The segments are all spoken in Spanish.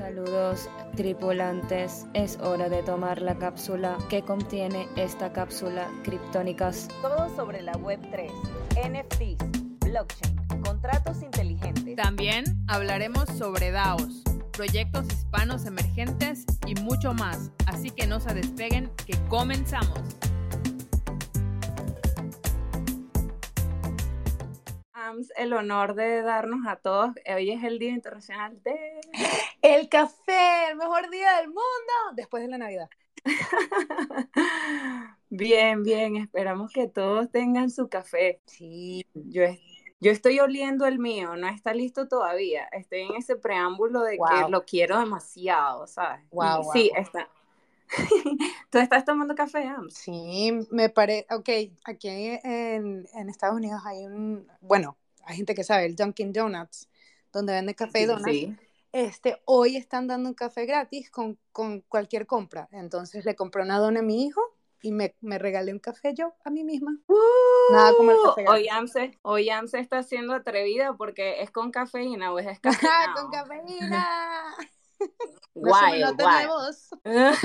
Saludos tripulantes, es hora de tomar la cápsula que contiene esta cápsula criptónicas. Todo sobre la Web3, NFTs, blockchain, contratos inteligentes. También hablaremos sobre DAOs, proyectos hispanos emergentes y mucho más. Así que no se despeguen, que comenzamos. el honor de darnos a todos. Hoy es el Día Internacional de... El café, el mejor día del mundo, después de la Navidad. bien, bien, esperamos que todos tengan su café. Sí, yo, yo estoy oliendo el mío, no está listo todavía. Estoy en ese preámbulo de que lo quiero demasiado, ¿sabes? Wow, sí, está. ¿Tú estás tomando café, Sí, me parece, ok, aquí en, en, Estados Unidos hay un, bueno, hay gente que sabe, el Dunkin' Donuts, donde venden café y donuts. Este, hoy están dando un café gratis con, con, cualquier compra. Entonces le compré una dona a mi hijo y me, me regalé un café yo a mí misma. Nada como el café gratis. Hoy Amse, hoy Amse está siendo atrevida porque es con cafeína o es descafeinado. ¡Con cafeína! guay, no guay.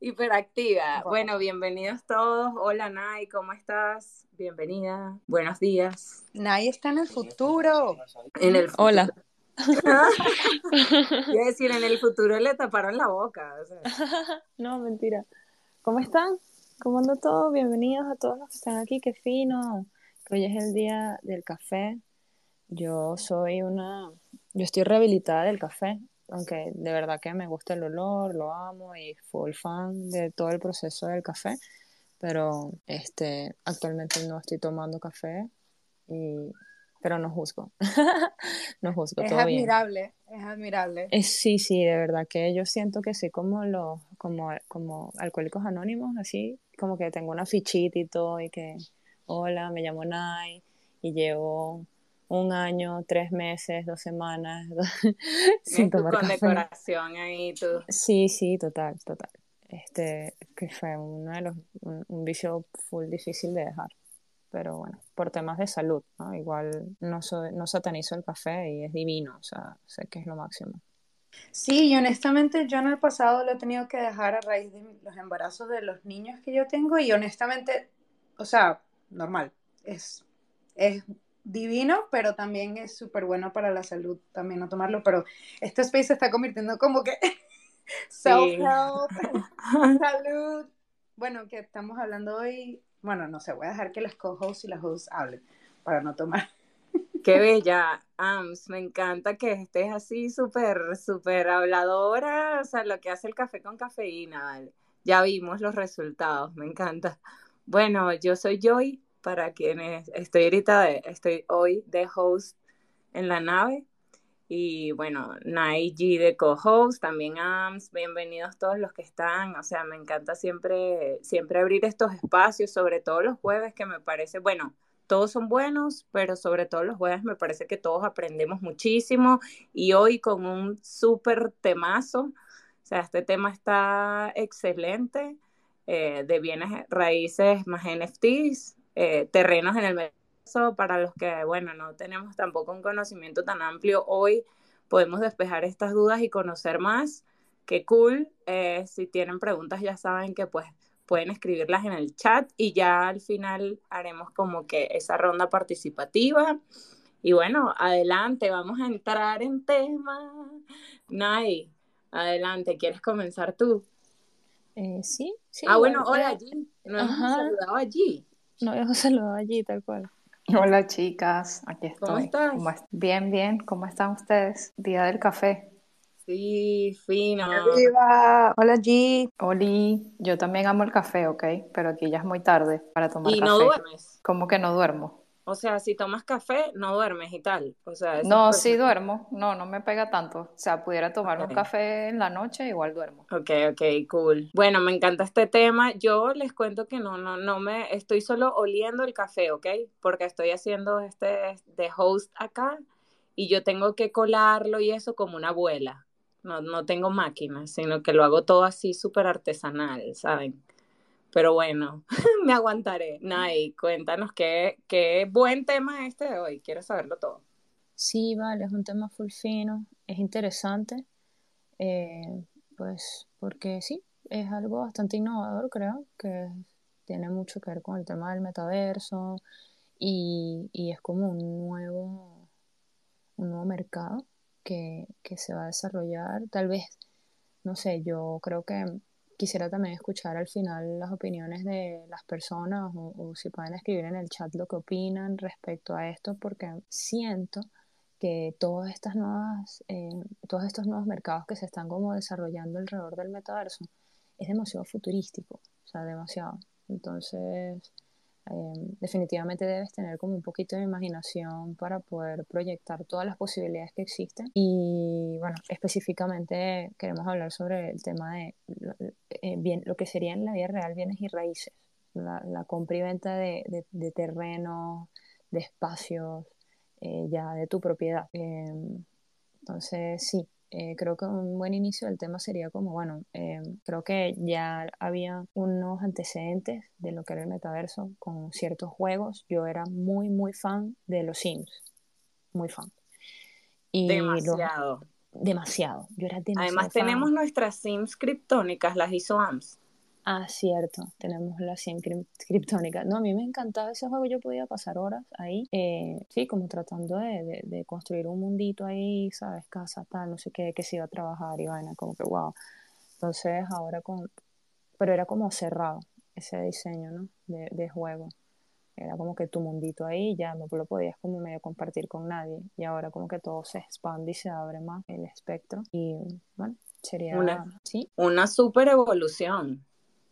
Hiperactiva. Bueno, bienvenidos todos. Hola Nay, ¿cómo estás? Bienvenida. Buenos días. Nay está en el futuro. En el Hola. Quiero decir, en el futuro le taparon la boca. no, mentira. ¿Cómo están? ¿Cómo anda todo? Bienvenidos a todos los que están aquí. Qué fino. Hoy es el día del café. Yo soy una. Yo estoy rehabilitada del café aunque de verdad que me gusta el olor, lo amo y full fan de todo el proceso del café, pero este, actualmente no estoy tomando café, y, pero no juzgo, no juzgo. Es admirable, es admirable. sí, sí, de verdad que yo siento que sí, como los, como, como alcohólicos anónimos, así, como que tengo una fichita y todo, y que, hola, me llamo Nai, y llevo un año, tres meses, dos semanas sin tomar con decoración ahí tú. Sí, sí, total, total. Este, que fue uno de los, un, vicio full difícil de dejar. Pero bueno, por temas de salud, ¿no? Igual no, no satanizo el café y es divino, o sea, sé que es lo máximo. Sí, y honestamente yo en el pasado lo he tenido que dejar a raíz de los embarazos de los niños que yo tengo y honestamente, o sea, normal, es, es divino, pero también es súper bueno para la salud también no tomarlo, pero este space se está convirtiendo como que self-help, salud. Bueno, que estamos hablando hoy, bueno, no sé, voy a dejar que las co-hosts y las hosts hablen para no tomar. Qué bella, Ams, me encanta que estés así súper, súper habladora, o sea, lo que hace el café con cafeína, ya vimos los resultados, me encanta. Bueno, yo soy Joy, para quienes estoy ahorita, estoy hoy de host en la nave. Y bueno, Naiji de co-host, también AMS, bienvenidos todos los que están. O sea, me encanta siempre, siempre abrir estos espacios, sobre todo los jueves, que me parece, bueno, todos son buenos, pero sobre todo los jueves me parece que todos aprendemos muchísimo. Y hoy con un súper temazo, o sea, este tema está excelente, eh, de bienes raíces más NFTs, eh, terrenos en el para los que, bueno, no tenemos tampoco un conocimiento tan amplio hoy, podemos despejar estas dudas y conocer más. Qué cool. Eh, si tienen preguntas ya saben que pues pueden escribirlas en el chat y ya al final haremos como que esa ronda participativa. Y bueno, adelante, vamos a entrar en tema. Nay, adelante, ¿quieres comenzar tú? Eh, sí, sí. Ah, bueno, hola allí. No hemos saludado allí. No dejo saludar allí, tal cual. Hola chicas, aquí estoy. ¿Cómo estás? Bien, bien, ¿cómo están ustedes? Día del café. Sí, fino. ¡Viva! Hola G. Oli, yo también amo el café, ¿ok? Pero aquí ya es muy tarde para tomar café. ¿Y no duermes? ¿Cómo que no duermo? O sea, si tomas café, no duermes y tal. O sea, no, sí duermo. No, no me pega tanto. O sea, pudiera tomar un café en la noche, igual duermo. Ok, ok, cool. Bueno, me encanta este tema. Yo les cuento que no, no, no me, estoy solo oliendo el café, ¿ok? Porque estoy haciendo este de host acá y yo tengo que colarlo y eso como una abuela. No, no tengo máquina, sino que lo hago todo así súper artesanal, ¿saben? Pero bueno, me aguantaré. Nay, cuéntanos qué, qué buen tema este de hoy. Quiero saberlo todo. Sí, vale, es un tema full fino. es interesante, eh, pues porque sí, es algo bastante innovador, creo, que tiene mucho que ver con el tema del metaverso y, y es como un nuevo, un nuevo mercado que, que se va a desarrollar. Tal vez, no sé, yo creo que quisiera también escuchar al final las opiniones de las personas o, si pueden escribir en el chat lo que opinan respecto a esto, porque siento que todas estas nuevas, eh, todos estos nuevos mercados que se están como desarrollando alrededor del metaverso es demasiado futurístico, o sea, demasiado. Entonces, Em, definitivamente debes tener como un poquito de imaginación para poder proyectar todas las posibilidades que existen. Y bueno, específicamente queremos hablar sobre el tema de eh, bien, lo que sería en la vida real bienes y raíces, la, la compra y venta de, de, de terrenos, de espacios, eh, ya de tu propiedad. Em, entonces, sí, eh, creo que un buen inicio del tema sería como, bueno, eh, creo que ya había unos antecedentes de lo que era el metaverso con ciertos juegos. Yo era muy, muy fan de los Sims, muy fan. Y demasiado. demasiado. Yo era demasiado Además tenemos nuestras Sims criptónicas, las ISOAMS. Ah, cierto, tenemos la 100 criptónica. No, a mí me encantaba ese juego, yo podía pasar horas ahí, eh, sí, como tratando de, de, construir un mundito ahí, ¿sabes? Casa, tal, no sé qué, que se iba a trabajar y vaina, como que wow. Entonces ahora con... Pero era como cerrado ese diseño, ¿no? De, de juego. Era como que tu mundito ahí ya no lo podías como medio compartir con nadie. Y ahora como que todo se expande y se abre más el espectro. Y bueno, sería... Una, ¿sí? una super evolución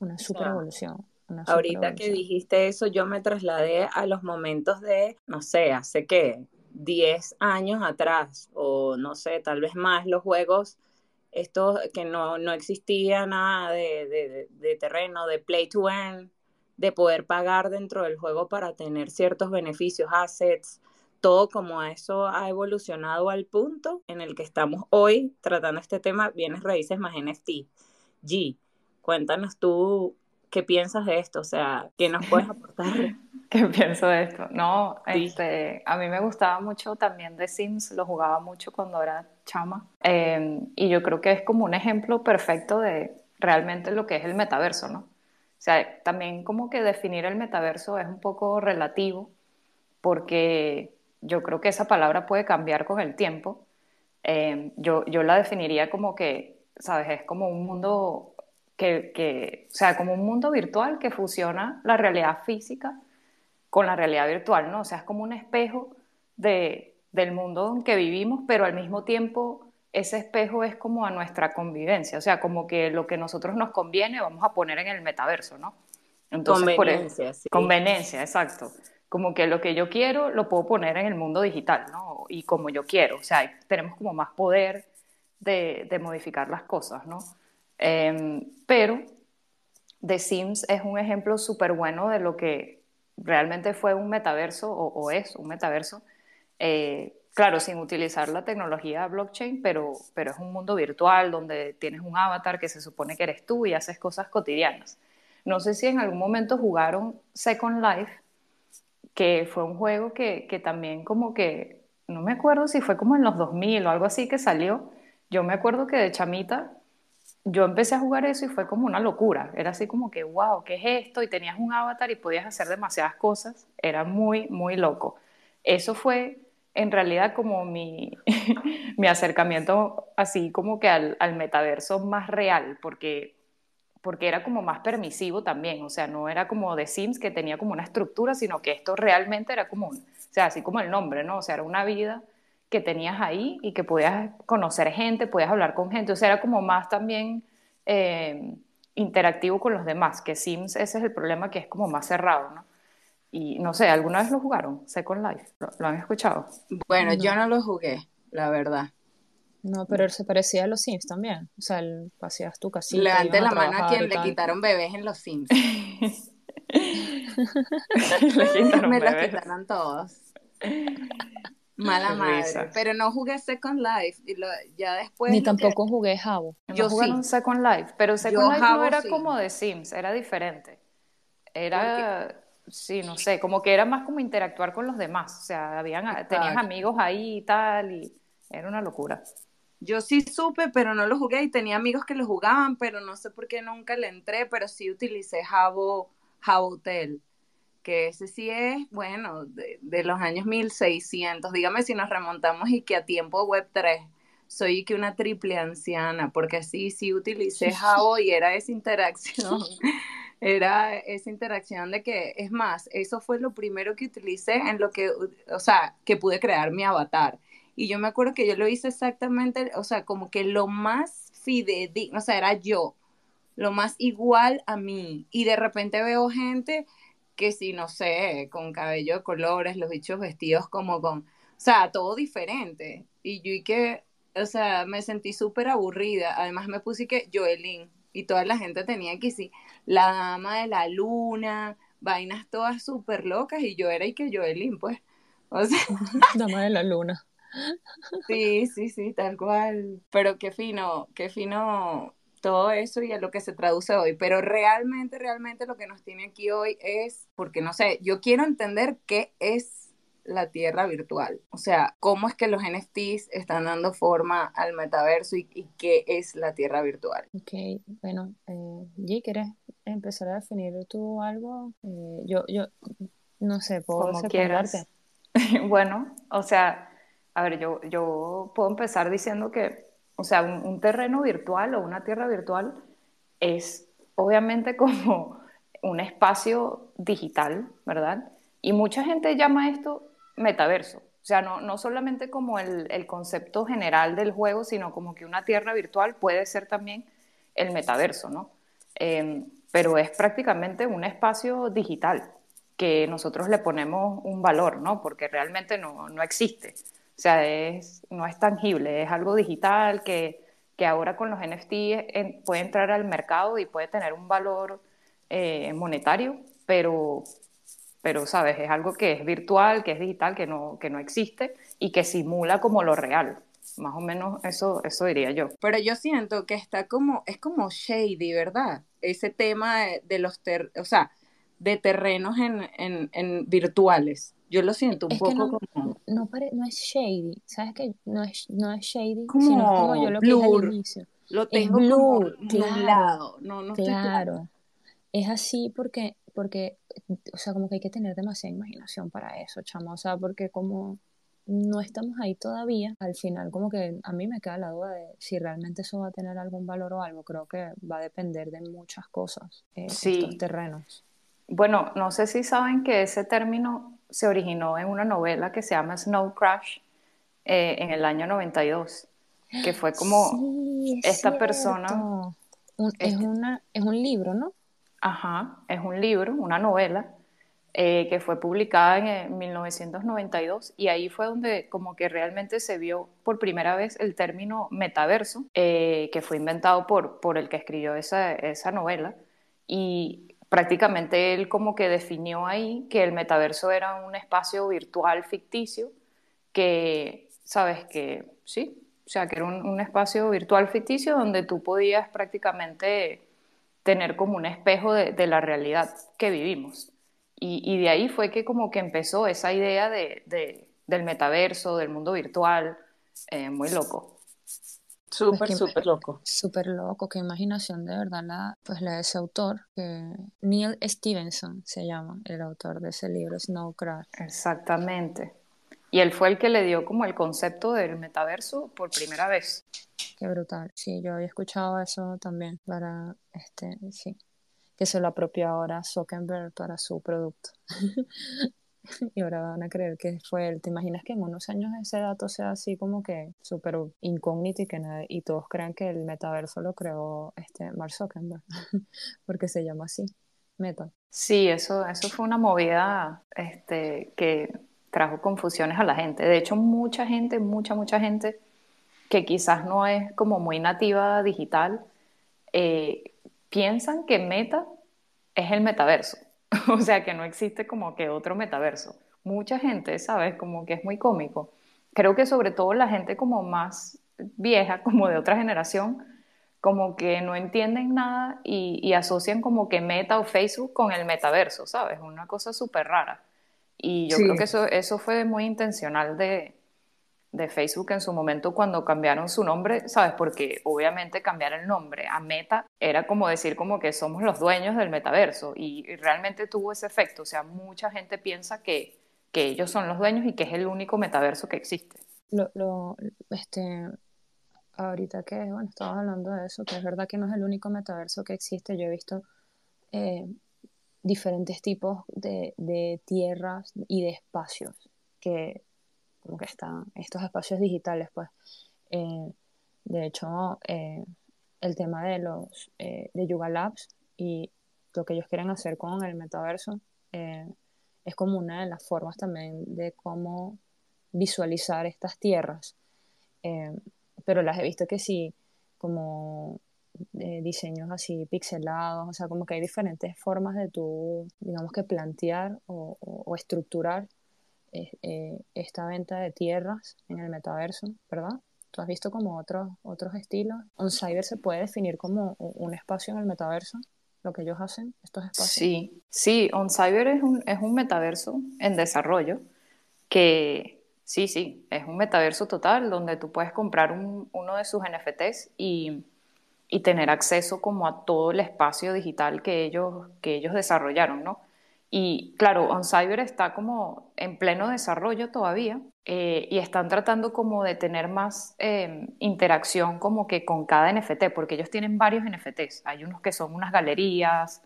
una super evolución. ahorita que dijiste eso, yo me trasladé a los momentos de, no sé, hace qué, 10 años atrás, o no sé, tal vez más, los juegos, estos que no, no existía nada de, de, de terreno, de play to earn, de poder pagar dentro del juego para tener ciertos beneficios, assets, todo como eso ha evolucionado al punto en el que estamos hoy tratando este tema, bienes raíces más NFT. G, Cuéntanos tú qué piensas de esto, o sea, ¿qué nos puedes aportar? ¿Qué pienso de esto? No, este, a mí me gustaba mucho también de Sims, lo jugaba mucho cuando era chama, em, y yo creo que es como un ejemplo perfecto de realmente lo que es el metaverso, ¿no? O sea, también como que definir el metaverso es un poco relativo, porque yo creo que esa palabra puede cambiar con el tiempo. Em, yo, yo la definiría como que, ¿sabes? Es como un mundo que, o sea, como un mundo virtual que fusiona la realidad física con la realidad virtual, ¿no? O sea, es como un espejo de, del mundo en que vivimos, pero al mismo tiempo ese espejo es como a nuestra convivencia, o sea, como que lo que nosotros nos conviene vamos a poner en el metaverso, ¿no? Entonces, conveniencia, por, sí. Conveniencia, exacto. Como que lo que yo quiero lo puedo poner en el mundo digital, ¿no? Y como yo quiero, o sea, tenemos como más poder de, de modificar las cosas, ¿no? Em, pero The Sims es un ejemplo súper bueno de lo que realmente fue un metaverso o, es un metaverso. Eh, claro, sin utilizar la tecnología blockchain, pero, pero es un mundo virtual donde tienes un avatar que se supone que eres tú y haces cosas cotidianas. No sé si en algún momento jugaron Second Life, que fue un juego que, que también como que, no me acuerdo si fue como en los 2000 o algo así que salió. Yo me acuerdo que de chamita yo empecé a jugar eso y fue como una locura. Era así como que, wow, ¿qué es esto? Y tenías un avatar y podías hacer demasiadas cosas. Era muy, muy loco. Eso fue en realidad como mi, mi acercamiento así como que al, al, metaverso más real, porque, porque era como más permisivo también. O sea, no era como de Sims que tenía como una estructura, sino que esto realmente era como, o sea, así como el nombre, ¿no? O sea, era una vida que tenías ahí y que podías conocer gente, podías hablar con gente, o sea, era como más también eh, interactivo con los demás, que Sims ese es el problema que es como más cerrado, ¿no? Y no sé, ¿alguna vez lo jugaron? Second Life, ¿lo, han escuchado? Bueno, yo no lo jugué, la verdad. No, pero se parecía a los Sims también. O sea, el, hacías tu casita. Levante la mano a quien le quitaron bebés en los Sims. le quitaron Me los quitaron todos. Mala madre. Pero no jugué Second Life. Y lo, ya después. Ni tampoco jugué Jabo. Yo jugué Second Life. Pero Second Life no era como de Sims, era diferente. Era. Sí, no sé, como que era más como interactuar con los demás. O sea, habían, tenías amigos ahí y tal, y era una locura. Yo sí supe, pero no lo jugué y tenía amigos que lo jugaban, pero no sé por qué nunca le entré, pero sí utilicé Jabo, Hotel, que ese sí es, bueno, de, de, los años 1600. Dígame si nos remontamos y que a tiempo web 3 soy que una triple anciana, porque sí, sí utilicé Jabo y era esa interacción. era esa interacción de que, es más, eso fue lo primero que utilicé en lo que, o sea, que pude crear mi avatar. Y yo me acuerdo que yo lo hice exactamente, o sea, como que lo más fidedigno, o sea, era yo, lo más igual a mí. Y de repente veo gente que sí, no sé, con cabello de colores, los bichos vestidos como con, o sea, todo diferente. Y yo y que, o sea, me sentí súper aburrida. Además me puse que Joelín y toda la gente tenía que sí, la dama de la luna, vainas todas súper locas y yo era y que Joelín, pues. O sea, dama de la luna. Sí, sí, sí, tal cual. Pero qué fino, qué fino todo eso y a lo que se traduce hoy. Pero realmente, realmente lo que nos tiene aquí hoy es, porque no sé, yo quiero entender qué es la tierra virtual. O sea, cómo es que los NFTs están dando forma al metaverso y, qué es la tierra virtual. Ok, bueno, eh, G, ¿quieres empezar a definir tú algo? Eh, yo, yo, no sé, puedo Como bueno, o sea, a ver, yo, yo puedo empezar diciendo que, o sea, un, terreno virtual o una tierra virtual es obviamente como un espacio digital, ¿verdad? Y mucha gente llama esto metaverso. O sea, no, no solamente como el, el, concepto general del juego, sino como que una tierra virtual puede ser también el metaverso, ¿no? Em, pero es prácticamente un espacio digital que nosotros le ponemos un valor, ¿no? Porque realmente no, no existe. O sea, es, no es tangible, es algo digital que, que ahora con los NFT puede entrar al mercado y puede tener un valor eh, monetario, pero, pero, ¿sabes? Es algo que es virtual, que es digital, que no, que no existe y que simula como lo real. Más o menos eso, eso diría yo. Pero yo siento que está como, es como shady, ¿verdad? Ese tema de, los, ter, o sea, de terrenos en, en, en virtuales. Yo lo siento un poco no, como... No, no es shady, ¿sabes qué? No es, no es shady, sino como yo lo que dije al inicio. Lo tengo es blur, claro, no, no claro. Es así porque, porque, o sea, como que hay que tener demasiada imaginación para eso, chamo, o sea, porque como no estamos ahí todavía, al final como que a mí me queda la duda de si realmente eso va a tener algún valor o algo, creo que va a depender de muchas cosas, eh, estos terrenos. Bueno, no sé si saben que ese término se originó en una novela que se llama Snow Crash eh, en el año 92, que fue como esta persona... es, una, es un libro, ¿no? Ajá, es un libro, una novela, eh, que fue publicada en 1992 y ahí fue donde como que realmente se vio por primera vez el término metaverso, eh, que fue inventado por, por el que escribió esa, esa novela. Y prácticamente él como que definió ahí que el metaverso era un espacio virtual ficticio que, sabes, que sí, o sea, que era un, espacio virtual ficticio donde tú podías prácticamente tener como un espejo de, la realidad que vivimos. Y, de ahí fue que como que empezó esa idea de, del metaverso, del mundo virtual, eh, muy loco. Súper, súper loco. Súper loco, qué imaginación de verdad la, pues la de ese autor, que Neil Stevenson se llama, el autor de ese libro Snow Crash. Exactamente. Y él fue el que le dio como el concepto del metaverso por primera vez. Qué brutal. Sí, yo había escuchado eso también para este, sí, que se lo apropió ahora Zuckerberg para su producto. y ahora van a creer que fue él. ¿Te imaginas que en unos años ese dato sea así como que súper incógnito y que y todos crean que el metaverso lo creó este Mark Zuckerberg? Porque se llama así, Meta. Sí, eso, eso fue una movida este, que trajo confusiones a la gente. De hecho, mucha gente, mucha, mucha gente que quizás no es como muy nativa digital, eh, piensan que Meta es el metaverso. o sea, que no existe como que otro metaverso. Mucha gente, ¿sabes? Como que es muy cómico. Creo que sobre todo la gente como más vieja, como de otra generación, como que no entienden nada y, asocian como que Meta o Facebook con el metaverso, ¿sabes? Una cosa súper rara. Y yo creo que eso, eso fue muy intencional de, de Facebook en su momento cuando cambiaron su nombre, ¿sabes? Porque obviamente cambiar el nombre a Meta era como decir como que somos los dueños del metaverso y, realmente tuvo ese efecto, o sea, mucha gente piensa que, que ellos son los dueños y que es el único metaverso que existe. Lo, lo, este, ahorita que, bueno, estaba hablando de eso, que es verdad que no es el único metaverso que existe, yo he visto eh, diferentes tipos de, de tierras y de espacios que como que están estos espacios digitales, pues. Eh, de hecho, eh, el tema de los eh, de Yuga Labs y lo que ellos quieren hacer con el metaverso es como una de las formas también de cómo visualizar estas tierras. pero las he visto que sí, como diseños así pixelados, o sea, como que hay diferentes formas de tú, digamos que plantear o, o estructurar eh, esta venta de tierras en el metaverso, ¿verdad? ¿Tú has visto como otros, otros estilos? ¿On Cyber se puede definir como un espacio en el metaverso? Lo que ellos hacen, estos espacios. Sí, sí, On Cyber es un, es un metaverso en desarrollo que sí, sí, es un metaverso total donde tú puedes comprar uno de sus NFTs y, y, tener acceso como a todo el espacio digital que ellos, que ellos desarrollaron, ¿no? Y claro, OnCyber está como en pleno desarrollo todavía eh, y están tratando como de tener más em, interacción como que con cada NFT, porque ellos tienen varios NFTs. Hay unos que son unas galerías,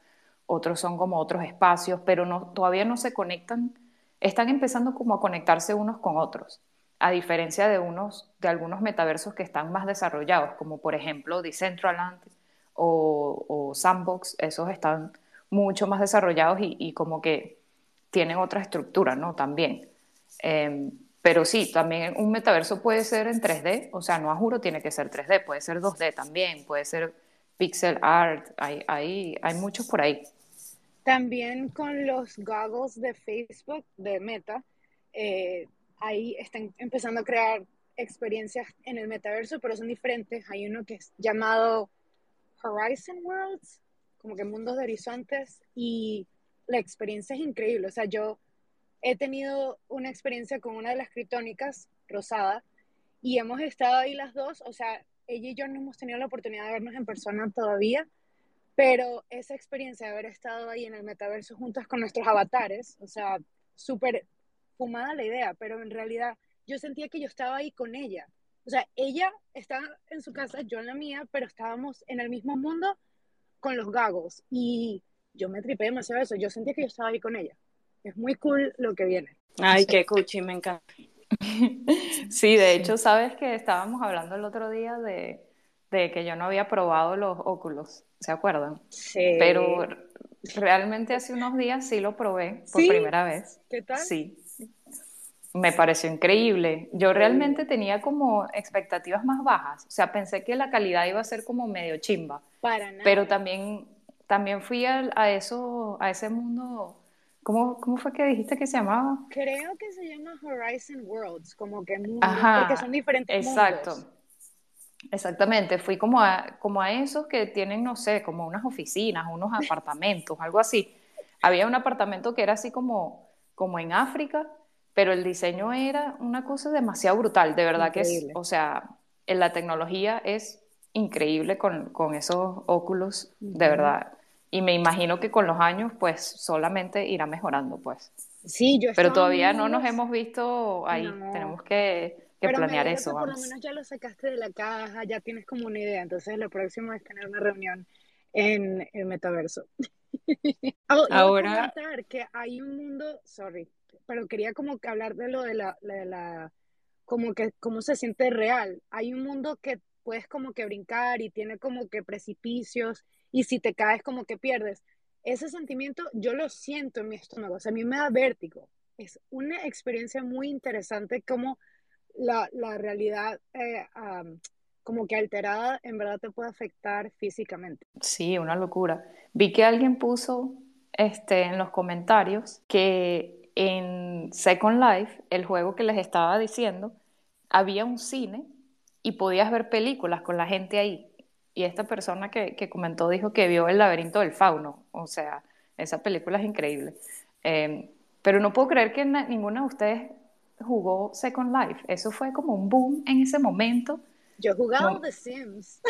otros son como otros espacios, pero no, todavía no se conectan, están empezando como a conectarse unos con otros, a diferencia de, unos, de algunos metaversos que están más desarrollados, como por ejemplo Decentraland o, o Sandbox, esos están mucho más desarrollados y, como que tienen otra estructura, ¿no? También. Em, pero sí, también un metaverso puede ser en 3D, o sea, no a juro tiene que ser 3D, puede ser 2D también, puede ser pixel art, hay, hay, hay muchos por ahí. También con los goggles de Facebook, de Meta, eh, ahí están empezando a crear experiencias en el metaverso, pero son diferentes. Hay uno que es llamado Horizon Worlds, como que mundos de horizontes y la experiencia es increíble. O sea, yo he tenido una experiencia con una de las criptónicas, Rosada, y hemos estado ahí las dos, o sea, ella y yo no hemos tenido la oportunidad de vernos en persona todavía, pero esa experiencia de haber estado ahí en el metaverso juntas con nuestros avatares, o sea, súper fumada la idea, pero en realidad yo sentía que yo estaba ahí con ella. O sea, ella estaba en su casa, yo en la mía, pero estábamos en el mismo mundo con los gagos y yo me tripé demasiado eso, yo sentía que yo estaba ahí con ella. Es muy cool lo que viene. Ay, qué cuchi, me encanta. sí, de hecho, sabes que estábamos hablando el otro día de, de que yo no había probado los óculos, ¿se acuerdan? Sí. Pero realmente hace unos días sí lo probé por primera vez. ¿Qué tal? Sí. Me pareció increíble. Yo realmente tenía como expectativas más bajas. O sea, pensé que la calidad iba a ser como medio chimba. Para nada. Pero también, también fui a, a eso, a ese mundo. ¿Cómo, ¿Cómo fue que dijiste que se llamaba? Creo que se llama Horizon Worlds, como que porque son diferentes exacto. mundos. Exactamente, fui como a, como a esos que tienen, no sé, como unas oficinas, unos apartamentos, algo así. Había un apartamento que era así como, como en África, pero el diseño era una cosa demasiado brutal, de verdad que es, o sea, en la tecnología es increíble con, con esos óculos, de verdad. Y me imagino que con los años, pues solamente irá mejorando, pues. Sí, yo Pero todavía no nos hemos visto ahí. Tenemos que, que planear eso. por lo menos ya lo sacaste de la caja, ya tienes como una idea. Entonces, lo próximo es tener una reunión en el metaverso. oh, Ahora. Que hay un mundo, sorry, pero quería como que hablar de lo de la, de la, como que cómo se siente real. Hay un mundo que puedes como que brincar y tiene como que precipicios y si te caes como que pierdes. Ese sentimiento yo lo siento en mi estómago, o sea, a mí me da vértigo. Es una experiencia muy interesante como la, la realidad eh, como que alterada en verdad te puede afectar físicamente. Sí, una locura. Vi que alguien puso este, en los comentarios que en Second Life, el juego que les estaba diciendo, había un cine y podías ver películas con la gente ahí. Y esta persona que, que comentó dijo que vio El laberinto del fauno. O sea, esa película es increíble. Em, pero no puedo creer que ninguna de ustedes jugó Second Life? Eso fue como un boom en ese momento. Yo jugaba No. The Sims.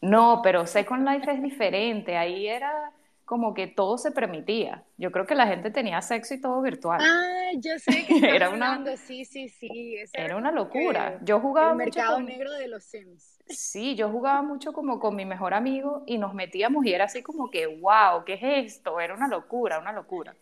No, pero Second Life es diferente. Ahí era como que todo se permitía. Yo creo que la gente tenía sexo y todo virtual. Ah, yo sé que Era una- hablando. Sí, sí, sí. Ese Era una locura. Yo jugaba El mucho mercado con... negro de los Sims. Sí, yo jugaba mucho como con mi mejor amigo y nos metíamos y era así como que, wow, ¿qué es esto? Era una locura, una locura.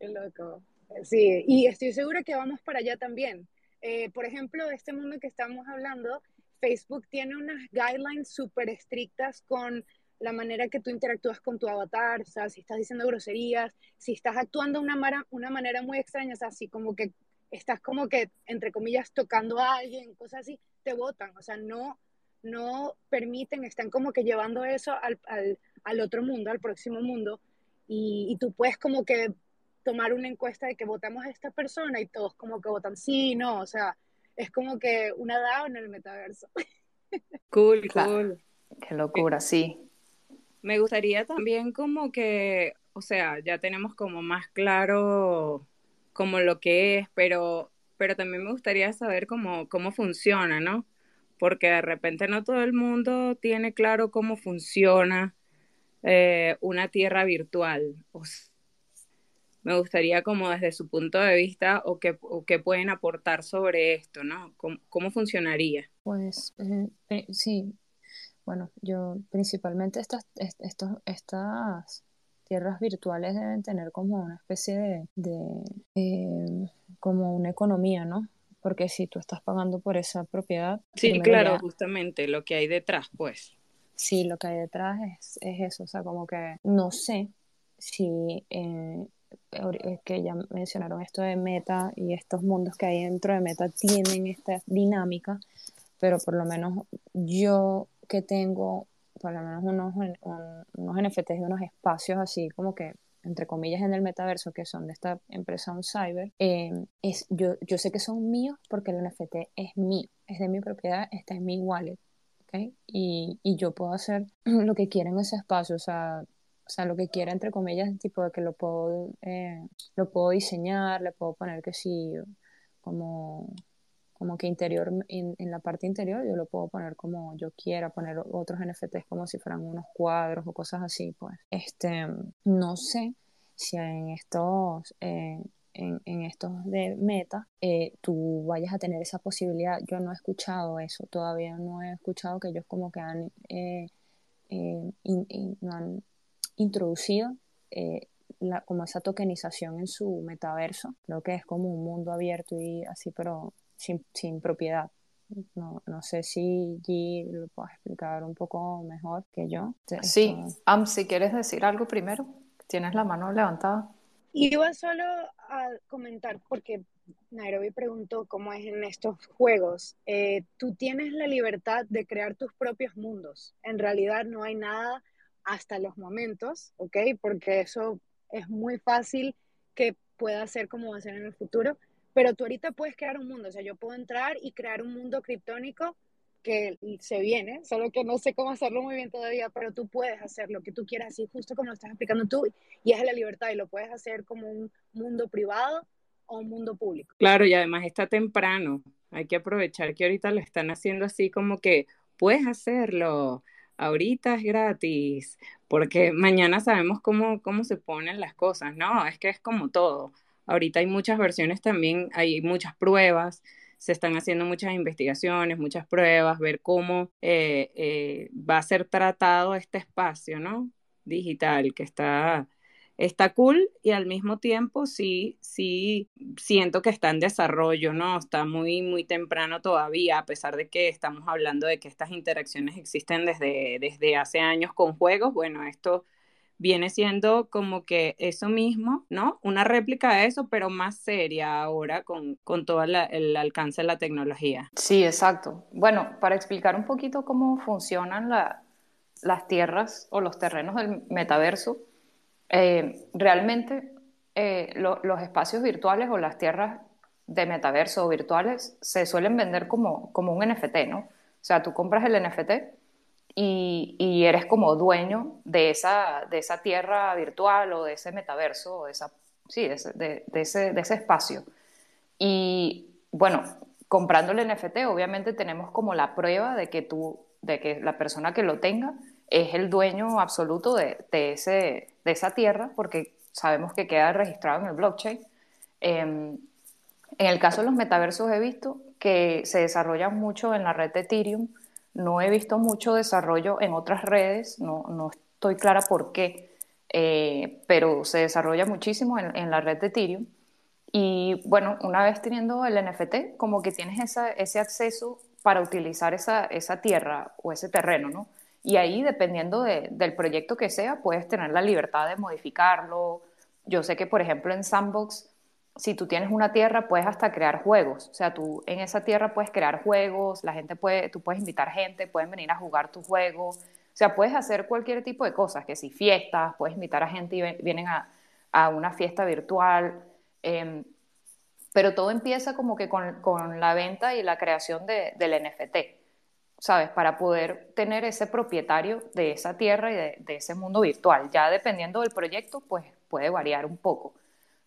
Qué loco. Sí, y estoy segura que vamos para allá también. Eh, por ejemplo, este mundo que estamos hablando, Facebook tiene unas guidelines súper estrictas con la manera que tú interactúas con tu avatar, o sea, si estás diciendo groserías, si estás actuando de una, mara- una manera muy extraña, o sea, así como que estás como que, entre comillas, tocando a alguien, cosas así, te votan, o sea, no, no permiten, están como que llevando eso al, al, al otro mundo, al próximo mundo, y, y tú puedes como que tomar una encuesta de que votamos a esta persona y todos como que votan sí, no, o sea, es como que una DAO en el metaverso. Cool, Claro. cool. Qué locura, sí. Me gustaría también como que, o sea, ya tenemos como más claro como lo que es, pero, pero también me gustaría saber cómo, cómo funciona, ¿no? Porque de repente no todo el mundo tiene claro cómo funciona eh, una tierra virtual. O me gustaría como desde su punto de vista o qué, o qué pueden aportar sobre esto, ¿no? ¿Cómo, cómo funcionaría? Pues eh, eh, sí, bueno, yo principalmente estas, est- estos, estas tierras virtuales deben tener como una especie de, de, eh, como una economía, ¿no? Porque si tú estás pagando por esa propiedad, Sí, claro, ya- justamente lo que hay detrás, pues. Sí, lo que hay detrás es, es eso, o sea, como que no sé si eh, que ya mencionaron esto de Meta y estos mundos que hay dentro de Meta tienen esta dinámica, pero por lo menos yo que tengo por lo menos unos, un- unos NFTs de unos espacios así como que entre comillas en el metaverso que son de esta empresa un cyber eh, es, yo, yo sé que son míos porque el NFT es mío, es de mi propiedad, está en mi wallet ¿ok? Y, y yo puedo hacer lo que quiera en ese espacio, o sea, o sea, lo que quiera, entre comillas, tipo de que lo puedo, eh, lo puedo diseñar, le puedo poner que sí, como, como que interior, en, en la parte interior yo lo puedo poner como yo quiera, poner otros NFTs como si fueran unos cuadros o cosas así, pues. Este, no sé si en estos, eh, en, estos de meta, eh, tú vayas a tener esa posibilidad. Yo no he escuchado eso, todavía no he escuchado que ellos como que han, eh, in- in- han introducido la, como esa tokenización en su metaverso. Creo que es como un mundo abierto y así, pero sin, sin propiedad. No, no sé si G lo puedes explicar un poco mejor que yo. Te- Sí, Am, si quieres decir algo primero, tienes la mano levantada. Iba solo a comentar, porque Nairobi preguntó cómo es en estos juegos. Eh, tú tienes la libertad de crear tus propios mundos. En realidad no hay nada hasta los momentos, ¿ok? Porque eso es muy fácil que pueda ser como va a ser en el futuro. Pero tú ahorita puedes crear un mundo. O sea, yo puedo entrar y crear un mundo criptónico que se viene, solo que no sé cómo hacerlo muy bien todavía, pero tú puedes hacer lo que tú quieras, así justo como lo estás explicando tú, y es la libertad y lo puedes hacer como un mundo privado o un mundo público. Claro, y además está temprano. Hay que aprovechar que ahorita lo están haciendo así como que puedes hacerlo. Ahorita es gratis, porque mañana sabemos cómo, cómo se ponen las cosas. No, es que es como todo. Ahorita hay muchas versiones también, hay muchas pruebas, se están haciendo muchas investigaciones, muchas pruebas, ver cómo eh, eh, va a ser tratado este espacio, ¿no? Digital, que está, está cool y al mismo tiempo sí, sí siento que está en desarrollo, ¿no? Está muy, muy temprano todavía, a pesar de que estamos hablando de que estas interacciones existen desde, desde hace años con juegos. Bueno, esto viene siendo como que eso mismo, ¿no? Una réplica de eso, pero más seria ahora con, con todo la- el alcance de la tecnología. Sí, exacto. Bueno, para explicar un poquito cómo funcionan la- las tierras o los terrenos del metaverso, eh, realmente eh, lo- los espacios virtuales o las tierras de metaverso o virtuales se suelen vender como, como un NFT, ¿no? O sea, tú compras el NFT y, y eres como dueño de esa, de esa tierra virtual o de ese metaverso, o de esa, sí, de de- de ese, de ese espacio. Y bueno, comprando el NFT, obviamente tenemos como la prueba de que tú, de que la persona que lo tenga es el dueño absoluto de, de, ese, de esa tierra, porque sabemos que queda registrado en el blockchain. Em, en el caso de los metaversos he visto que se desarrollan mucho en la red de Ethereum, no he visto mucho desarrollo en otras redes, no, no estoy clara por qué, eh, pero se desarrolla muchísimo en, la red de Ethereum. Y bueno, una vez teniendo el NFT, como que tienes esa, ese acceso para utilizar esa, esa tierra o ese terreno, ¿no? Y ahí, dependiendo de, del proyecto que sea, puedes tener la libertad de modificarlo. Yo sé que, por ejemplo, en Sandbox, si tú tienes una tierra, puedes hasta crear juegos. O sea, tú en esa tierra puedes crear juegos, la gente puede, tú puedes invitar gente, pueden venir a jugar tu juego. O sea, puedes hacer cualquier tipo de cosas, que si fiestas, puedes invitar a gente y vienen a, a una fiesta virtual. Eh, pero todo empieza como que con, con la venta y la creación de, del NFT. ¿sabes? Para poder tener ese propietario de esa tierra y de, de, ese mundo virtual. Ya dependiendo del proyecto, pues puede variar un poco.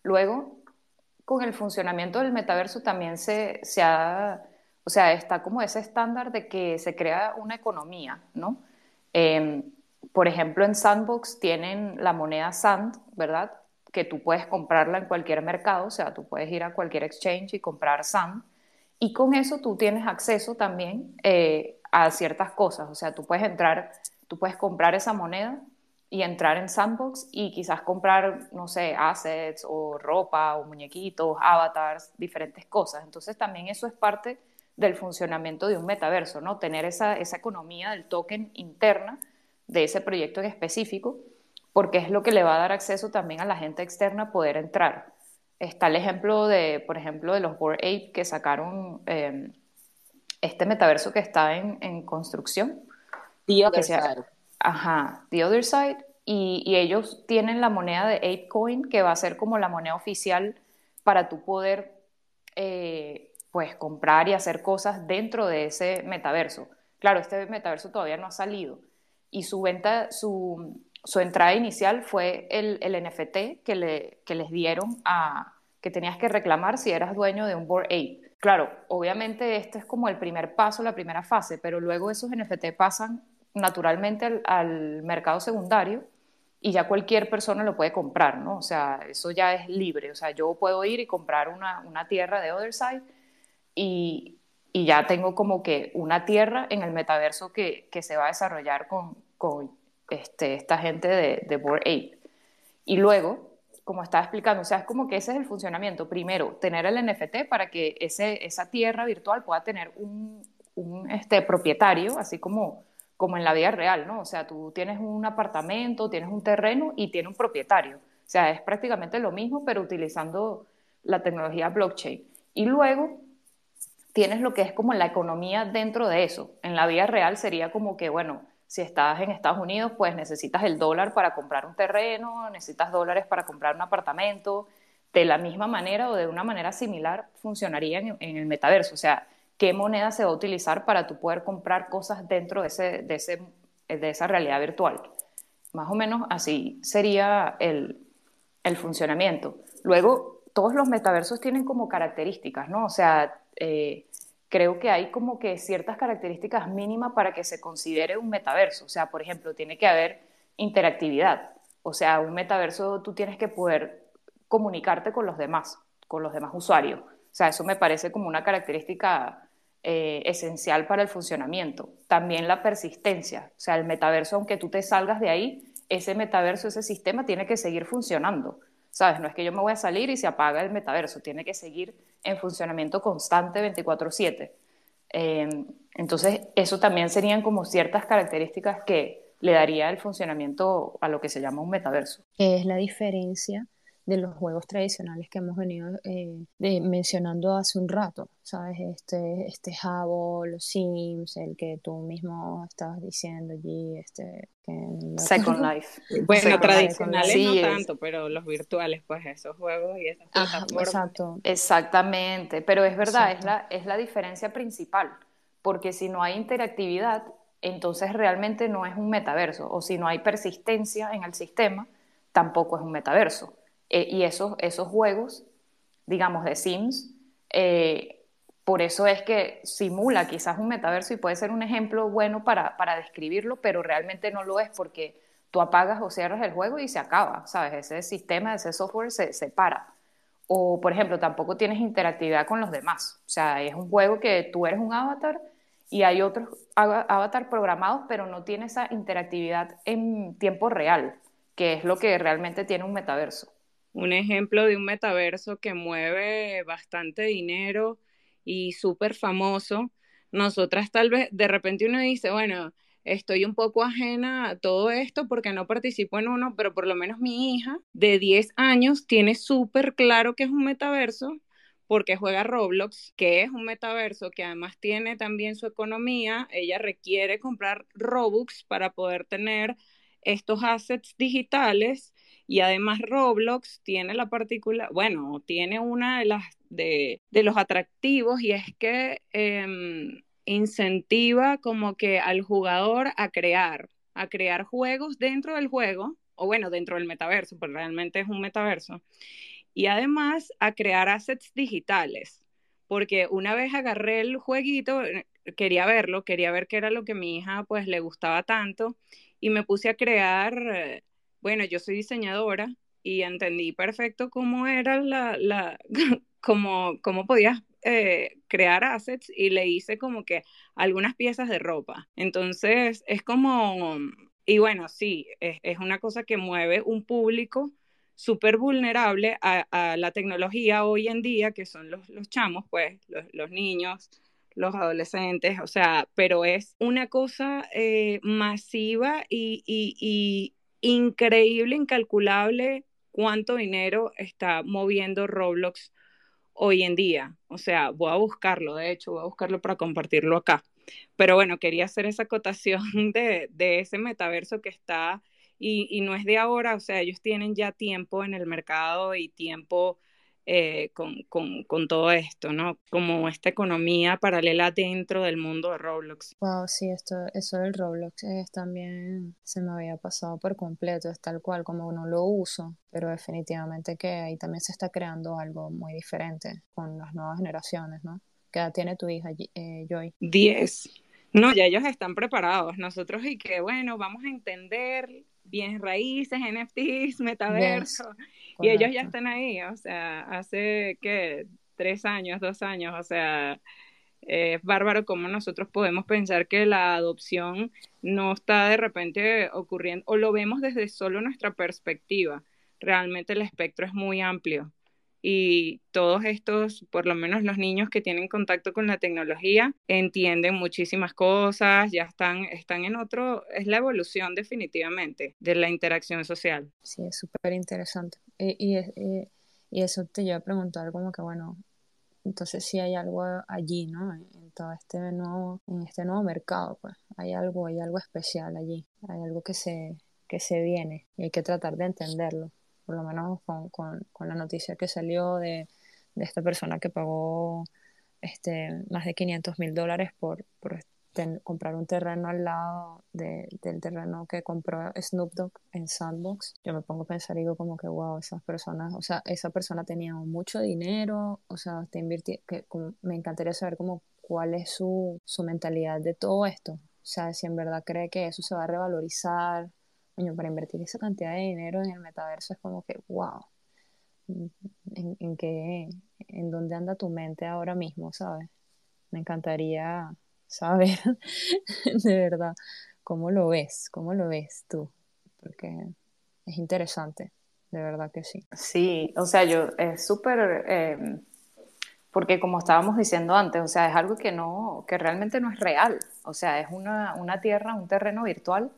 Luego, con el funcionamiento del metaverso también se, se ha, o sea, está como ese estándar de que se crea una economía, ¿no? Eh, por ejemplo, en Sandbox tienen la moneda Sand, ¿verdad? Que tú puedes comprarla en cualquier mercado, o sea, tú puedes ir a cualquier exchange y comprar Sand. Y con eso tú tienes acceso también eh, a ciertas cosas. O sea, tú puedes entrar, tú puedes comprar esa moneda y entrar en Sandbox y quizás comprar, no sé, assets o ropa o muñequitos, avatars, diferentes cosas. Entonces también eso es parte del funcionamiento de un metaverso, ¿no? Tener esa, esa economía del token interna de ese proyecto en específico, porque es lo que le va a dar acceso también a la gente externa a poder entrar. Está el ejemplo de, por ejemplo, de los Bored Ape que sacaron eh, este metaverso que está en, en construcción. The Other Side. Ajá, The Other Side. Y, y, ellos tienen la moneda de ApeCoin, que va a ser como la moneda oficial para tú poder eh, pues comprar y hacer cosas dentro de ese metaverso. Claro, este metaverso todavía no ha salido. Y su venta, su, su entrada inicial fue el, el NFT que, le, que les dieron a que tenías que reclamar si eras dueño de un Bored Ape. Claro, obviamente este es como el primer paso, la primera fase, pero luego esos NFT pasan naturalmente al, mercado secundario y ya cualquier persona lo puede comprar, ¿no? O sea, eso ya es libre. O sea, yo puedo ir y comprar una, tierra de Otherside y, y, ya tengo como que una tierra en el metaverso que, se va a desarrollar con, este, esta gente de, Bored Ape. Y luego, como estaba explicando, o sea, es como que ese es el funcionamiento. Primero, tener el NFT para que esa tierra virtual pueda tener un, un este, propietario, así como, como en la vida real, ¿no? O sea, tú tienes un apartamento, tienes un terreno y tiene un propietario. O sea, es prácticamente lo mismo, pero utilizando la tecnología blockchain. Y luego tienes lo que es como la economía dentro de eso. En la vida real sería como que, bueno, si estás en Estados Unidos, pues necesitas el dólar para comprar un terreno, necesitas dólares para comprar un apartamento. De la misma manera o de una manera similar funcionaría en, en el metaverso. O sea, ¿qué moneda se va a utilizar para tú poder comprar cosas dentro de, ese, de, ese, de esa realidad virtual? Más o menos así sería el, el funcionamiento. Luego, todos los metaversos tienen como características, ¿no? O sea, eh, creo que hay como que ciertas características mínimas para que se considere un metaverso. O sea, por ejemplo, tiene que haber interactividad. O sea, un metaverso tú tienes que poder comunicarte con los demás, con los demás usuarios. O sea, eso me parece como una característica eh, esencial para el funcionamiento. También la persistencia. O sea, el metaverso, aunque tú te salgas de ahí, ese metaverso, ese sistema tiene que seguir funcionando. ¿Sabes? No es que yo me voy a salir y se apaga el metaverso, tiene que seguir en funcionamiento constante 24/7. Eh, entonces, eso también serían como ciertas características que le daría el funcionamiento a lo que se llama un metaverso. Es la diferencia de los juegos tradicionales que hemos venido eh, de, mencionando hace un rato, ¿sabes? Este, este Jabo, los Sims, el que tú mismo estabas diciendo allí, este... Que Second Life. Bueno, Second tradicionales Life. Sí, no es- tanto, pero los virtuales, pues esos juegos y esas Ajá, plataformas. exacto. Exactamente, pero es verdad, es la, es la diferencia principal, porque si no hay interactividad, entonces realmente no es un metaverso, o si no hay persistencia en el sistema, tampoco es un metaverso. Eh, y esos, esos juegos, digamos, de Sims, Eh, por eso es que simula quizás un metaverso y puede ser un ejemplo bueno para, para describirlo, pero realmente no lo es porque tú apagas o cierras el juego y se acaba, ¿sabes? Ese sistema, ese software se separa. O, por ejemplo, tampoco tienes interactividad con los demás. O sea, es un juego que tú eres un avatar y hay otros avatar programados, pero no tiene esa interactividad en tiempo real, que es lo que realmente tiene un metaverso. Un ejemplo de un metaverso que mueve bastante dinero y súper famoso. Nosotras tal vez, de repente uno dice, bueno, estoy un poco ajena a todo esto porque no participo en uno, pero por lo menos mi hija de 10 años tiene súper claro que es un metaverso porque juega Roblox, que es un metaverso que además tiene también su economía. Ella requiere comprar Robux para poder tener estos assets digitales y además Roblox tiene la particular, bueno, tiene una de las de, los atractivos y es que em, incentiva como que al jugador a crear, a crear juegos dentro del juego, o bueno, dentro del metaverso, porque realmente es un metaverso, y además a crear assets digitales, porque una vez agarré el jueguito, eh, quería verlo, quería ver qué era lo que mi hija pues le gustaba tanto y me puse a crear, eh, bueno, yo soy diseñadora y entendí perfecto cómo era la, la cómo, cómo podías eh, crear assets y le hice como que algunas piezas de ropa. Entonces es como, y bueno, sí, es, es una cosa que mueve un público súper vulnerable a, la tecnología hoy en día, que son los, los chamos, pues, los, niños, los adolescentes, o sea, pero es una cosa eh, masiva y, y, increíble, incalculable cuánto dinero está moviendo Roblox hoy en día. O sea, voy a buscarlo, de hecho, voy a buscarlo para compartirlo acá. Pero bueno, quería hacer esa acotación de, ese metaverso que está y, no es de ahora, o sea, ellos tienen ya tiempo en el mercado y tiempo eh, con, con, con, todo esto, ¿no? Como esta economía paralela dentro del mundo de Roblox. Wow, sí, esto, eso del Roblox es también se me había pasado por completo, es tal cual como no lo uso, pero definitivamente que ahí también se está creando algo muy diferente con las nuevas generaciones, ¿no? ¿Qué edad tiene tu hija, eh, Joy? Diez. No, ya ellos están preparados. Nosotros y que, bueno, vamos a entender bienes raíces, NFTs, metaverso, y ellos ya están ahí, o sea, hace que tres años, dos años, o sea, es bárbaro cómo nosotros podemos pensar que la adopción no está de repente ocurriendo, o lo vemos desde solo nuestra perspectiva. Realmente el espectro es muy amplio y todos estos, por lo menos los niños que tienen contacto con la tecnología, entienden muchísimas cosas, ya están, están en otro, es la evolución definitivamente de la interacción social. Sí, es súper interesante. Y, y, y, eso te lleva a preguntar como que, bueno, entonces sí hay algo allí, ¿no? En, todo este nuevo, en este nuevo mercado, pues hay algo, hay algo especial allí, hay algo que se, que se viene y hay que tratar de entenderlo por lo menos con, con, con la noticia que salió de, de, esta persona que pagó este, más de 500 mil dólares por, por comprar un terreno al lado de, del terreno que compró Snoop Dogg en Sandbox. Yo me pongo a pensar y digo como que, wow, esas personas, o sea, esa persona tenía mucho dinero, o sea, te invirtió, que me encantaría saber como cuál es su, su mentalidad de todo esto. O sea, si en verdad cree que eso se va a revalorizar, para invertir esa cantidad de dinero en el metaverso es como que, wow, ¿en, en qué, en dónde anda tu mente ahora mismo, sabes? Me encantaría saber, de verdad, cómo lo ves, cómo lo ves tú, porque es interesante, de verdad que sí. Sí, o sea, yo es súper, em, porque como estábamos diciendo antes, o sea, es algo que no, que realmente no es real, o sea, es una, una tierra, un terreno virtual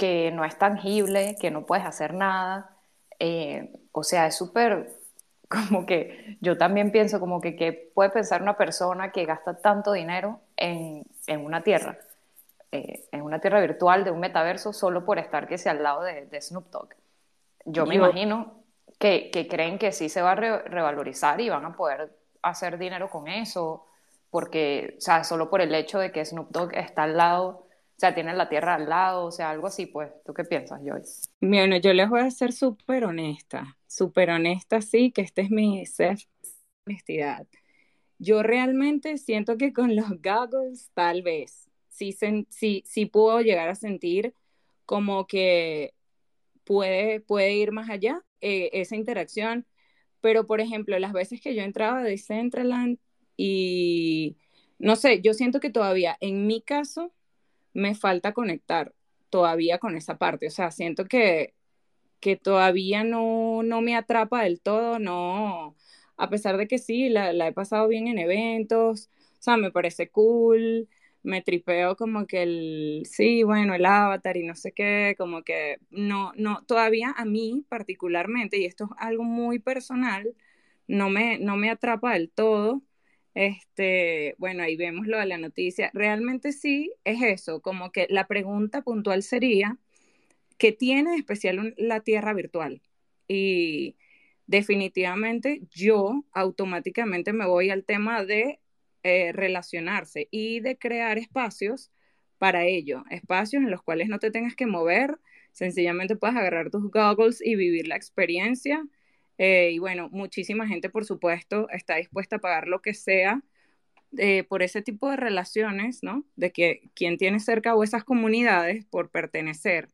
que no es tangible, que no puedes hacer nada. Eh, o sea, es súper como que yo también pienso como que qué puede pensar una persona que gasta tanto dinero en, en una tierra, eh, en una tierra virtual de un metaverso solo por estar que sea al lado de, de Snoop Dogg. Yo me imagino que, que, creen que sí se va a revalorizar y van a poder hacer dinero con eso, porque, o sea, solo por el hecho de que Snoop Dogg está al lado o sea, tienen la tierra al lado, o sea, algo así, pues. ¿Tú qué piensas, Joyce? Bueno, yo les voy a ser súper honesta, súper honesta, sí, que este es mi self honestidad. Yo realmente siento que con los goggles tal vez sí, sí, sí puedo llegar a sentir como que puede, puede ir más allá eh, esa interacción, pero por ejemplo, las veces que yo entraba de Centraland y no sé, yo siento que todavía en mi caso me falta conectar todavía con esa parte, o sea, siento que, que todavía no, no me atrapa del todo, no, a pesar de que sí, la, la he pasado bien en eventos, o sea, me parece cool, me tripeo como que el, sí, bueno, el avatar y no sé qué, como que no, no, todavía a mí particularmente, y esto es algo muy personal, no me, no me atrapa del todo. Este, bueno, ahí vemos lo de la noticia. Realmente sí es eso, como que la pregunta puntual sería, ¿qué tiene especial la Tierra virtual? Y definitivamente yo automáticamente me voy al tema de eh, relacionarse y de crear espacios para ello, espacios en los cuales no te tengas que mover, sencillamente puedes agarrar tus goggles y vivir la experiencia. Eh, y bueno, muchísima gente, por supuesto, está dispuesta a pagar lo que sea eh, por ese tipo de relaciones, ¿no? De que quien tiene cerca o esas comunidades por pertenecer,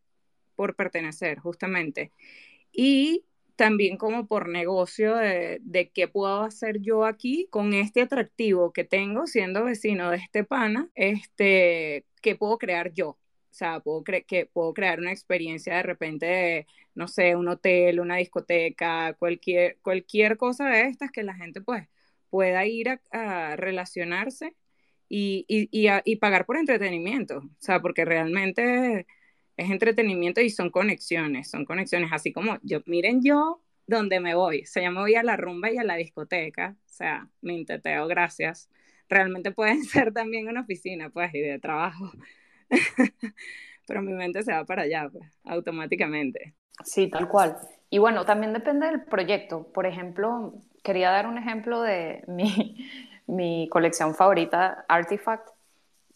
por pertenecer, justamente. Y también como por negocio de, de, qué puedo hacer yo aquí con este atractivo que tengo siendo vecino de este pana, este, qué puedo crear yo. O sea, puedo, que puedo crear una experiencia de repente de, no sé, un hotel, una discoteca, cualquier, cualquier cosa de estas que la gente pues pueda ir a, relacionarse y, y, y, y pagar por entretenimiento. O sea, porque realmente es entretenimiento y son conexiones, son conexiones, así como yo, miren yo donde me voy, o sea, yo me voy a la rumba y a la discoteca, o sea, me inteteo, gracias. Realmente pueden ser también una oficina, pues, y de trabajo. Pero mi mente se va para allá, pues, automáticamente. Sí, tal cual. Y bueno, también depende del proyecto. Por ejemplo, quería dar un ejemplo de mi, mi colección favorita, Artifact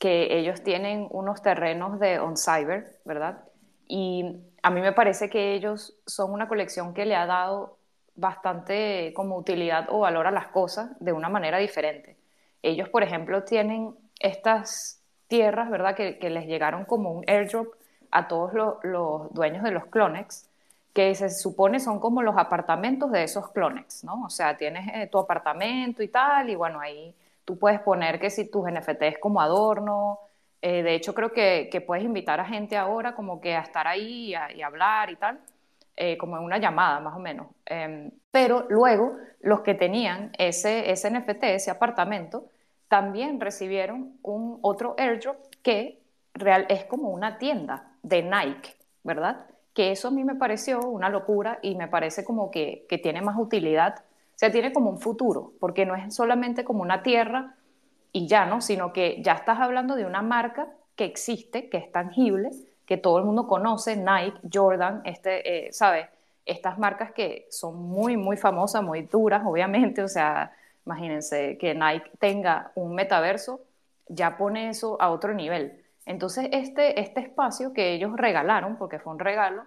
que ellos tienen unos terrenos de on cyber, ¿verdad? Y a mí me parece que ellos son una colección que le ha dado bastante como utilidad o valor a las cosas de una manera diferente. Ellos, por ejemplo, tienen estas tierras, ¿verdad? Que, les llegaron como un airdrop a todos los dueños de los Clonex, que se supone son como los apartamentos de esos Clonex, ¿no? O sea, tienes eh, tu apartamento y tal, y bueno, ahí Tú puedes poner que si tus NFTs como adorno, eh, de hecho creo que, que, puedes invitar a gente ahora como que a estar ahí y, a, hablar y tal, eh, como en una llamada más o menos. Em, pero luego los que tenían ese, ese NFT, ese apartamento, también recibieron un otro airdrop que real, es como una tienda de Nike, ¿verdad? Que eso a mí me pareció una locura y me parece como que, que tiene más utilidad sea, tiene como un futuro, porque no es solamente como una tierra y ya, ¿no? Sino que ya estás hablando de una marca que existe, que es tangible, que todo el mundo conoce, Nike, Jordan, este, eh, ¿sabes? Estas marcas que son muy, muy famosas, muy duras, obviamente, o sea, imagínense que Nike tenga un metaverso, ya pone eso a otro nivel. Entonces, este, este espacio que ellos regalaron, porque fue un regalo,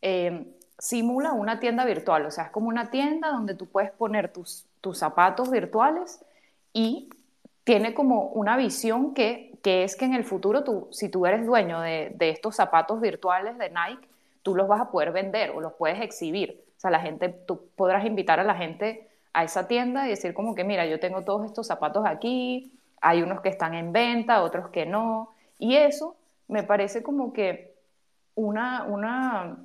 eh, simula una tienda virtual, o sea, es como una tienda donde tú puedes poner tus, tus zapatos virtuales y tiene como una visión que, que, es que en el futuro tú, si tú eres dueño de, de, estos zapatos virtuales de Nike, tú los vas a poder vender o los puedes exhibir. O sea, la gente, tú podrás invitar a la gente a esa tienda y decir como que, mira, yo tengo todos estos zapatos aquí, hay unos que están en venta, otros que no. Y eso me parece como que una, una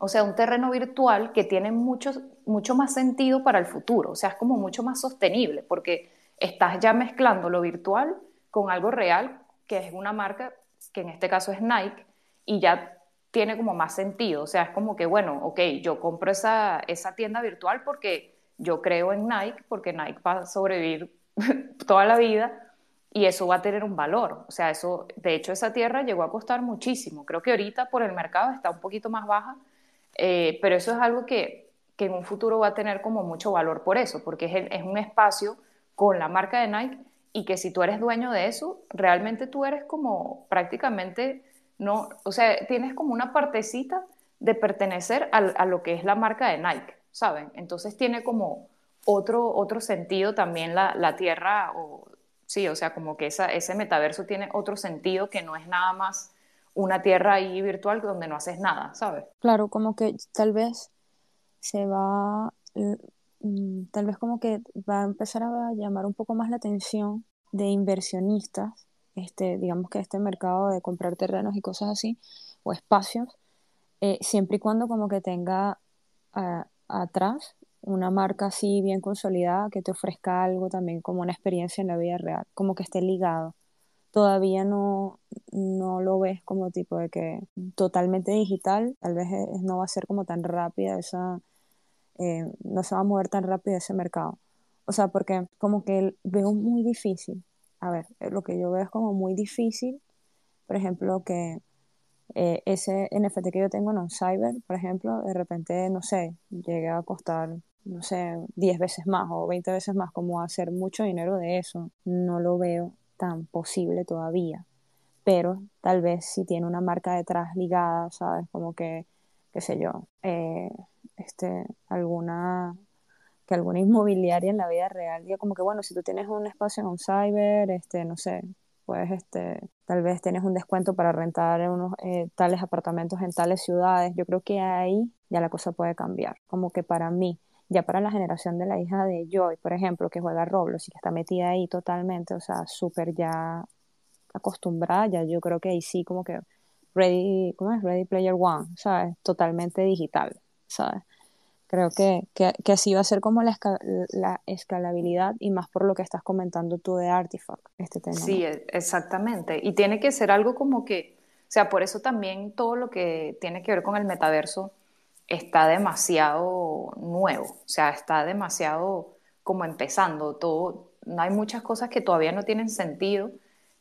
o sea, un terreno virtual que tiene mucho, mucho más sentido para el futuro, o sea, es como mucho más sostenible, porque estás ya mezclando lo virtual con algo real, que es una marca, que en este caso es Nike, y ya tiene como más sentido, o sea, es como que, bueno, ok, yo compro esa, esa tienda virtual porque yo creo en Nike, porque Nike va a sobrevivir toda la vida, y eso va a tener un valor. O sea, eso, de hecho, esa tierra llegó a costar muchísimo. Creo que ahorita por el mercado está un poquito más baja, eh, pero eso es algo que, que, en un futuro va a tener como mucho valor por eso, porque es, es, un espacio con la marca de Nike y que si tú eres dueño de eso, realmente tú eres como prácticamente, no, o sea, tienes como una partecita de pertenecer a, a lo que es la marca de Nike, ¿saben? Entonces tiene como otro, otro sentido también la, la Tierra, o, sí, o sea, como que esa, ese metaverso tiene otro sentido que no es nada más una Tierra ahí virtual donde no haces nada, ¿sabes? Claro, como que tal vez se va, mm, tal vez como que va a empezar a llamar un poco más la atención de inversionistas, este, digamos que este mercado de comprar terrenos y cosas así, o espacios, eh, siempre y cuando como que tenga ah, atrás una marca así bien consolidada que te ofrezca algo también como una experiencia en la vida real, como que esté ligado. Todavía no, no lo ves como tipo de que totalmente digital, tal vez no va a ser como tan rápida esa, eh, no se va a mover tan rápido ese mercado. O sea, porque como que veo muy difícil, a ver, lo que yo veo es como muy difícil, por ejemplo, que eh, ese NFT que yo tengo en un cyber, por ejemplo, de repente, no sé, llegue a costar, no sé, 10 veces más o 20 veces más, como hacer mucho dinero de eso. No lo veo tan posible todavía. Pero tal vez si tiene una marca detrás ligada, ¿sabes? Como que, qué sé yo, eh, este, alguna que alguna inmobiliaria en la vida real diga como que bueno, si tú tienes un espacio en un cyber, este, no sé, pues este, tal vez tienes un descuento para rentar unos eh, tales apartamentos en tales ciudades. Yo creo que ahí ya la cosa puede cambiar. Como que para mí, ya para la generación de la hija de Joy, por ejemplo, que juega Roblox y que está metida ahí totalmente, o sea, súper ya acostumbrada, ya yo creo que ahí sí como que Ready, ¿cómo es? Ready Player One, ¿sabes? Totalmente digital, ¿sabes? Creo que, que, así va a ser como la, la, escalabilidad y más por lo que estás comentando tú de Artifact, este tema. Sí, e, exactamente. Y tiene que ser algo como que, o sea, por eso también todo lo que tiene que ver con el metaverso está demasiado nuevo, o sea, está demasiado como empezando, todo, hay muchas cosas que todavía no tienen sentido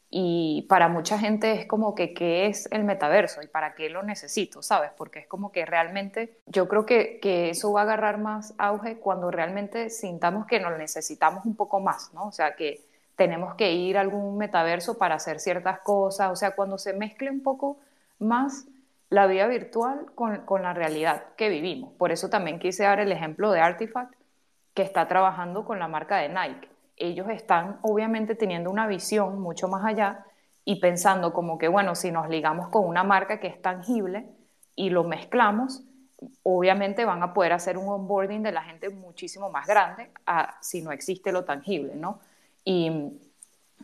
y para mucha gente es como que qué es el metaverso y para qué lo necesito, ¿sabes? Porque es como que realmente yo creo que, que eso va a agarrar más auge cuando realmente sintamos que nos necesitamos un poco más, ¿no? O sea, que tenemos que ir a algún metaverso para hacer ciertas cosas, o sea, cuando se mezcle un poco más la vida virtual con, con la realidad que vivimos. Por eso también quise dar el ejemplo de Artifact, que está trabajando con la marca de Nike ellos están obviamente teniendo una visión mucho más allá y pensando como que, bueno, si nos ligamos con una marca que es tangible y lo mezclamos, obviamente van a poder hacer un onboarding de la gente muchísimo más grande si no existe lo tangible, ¿no? Y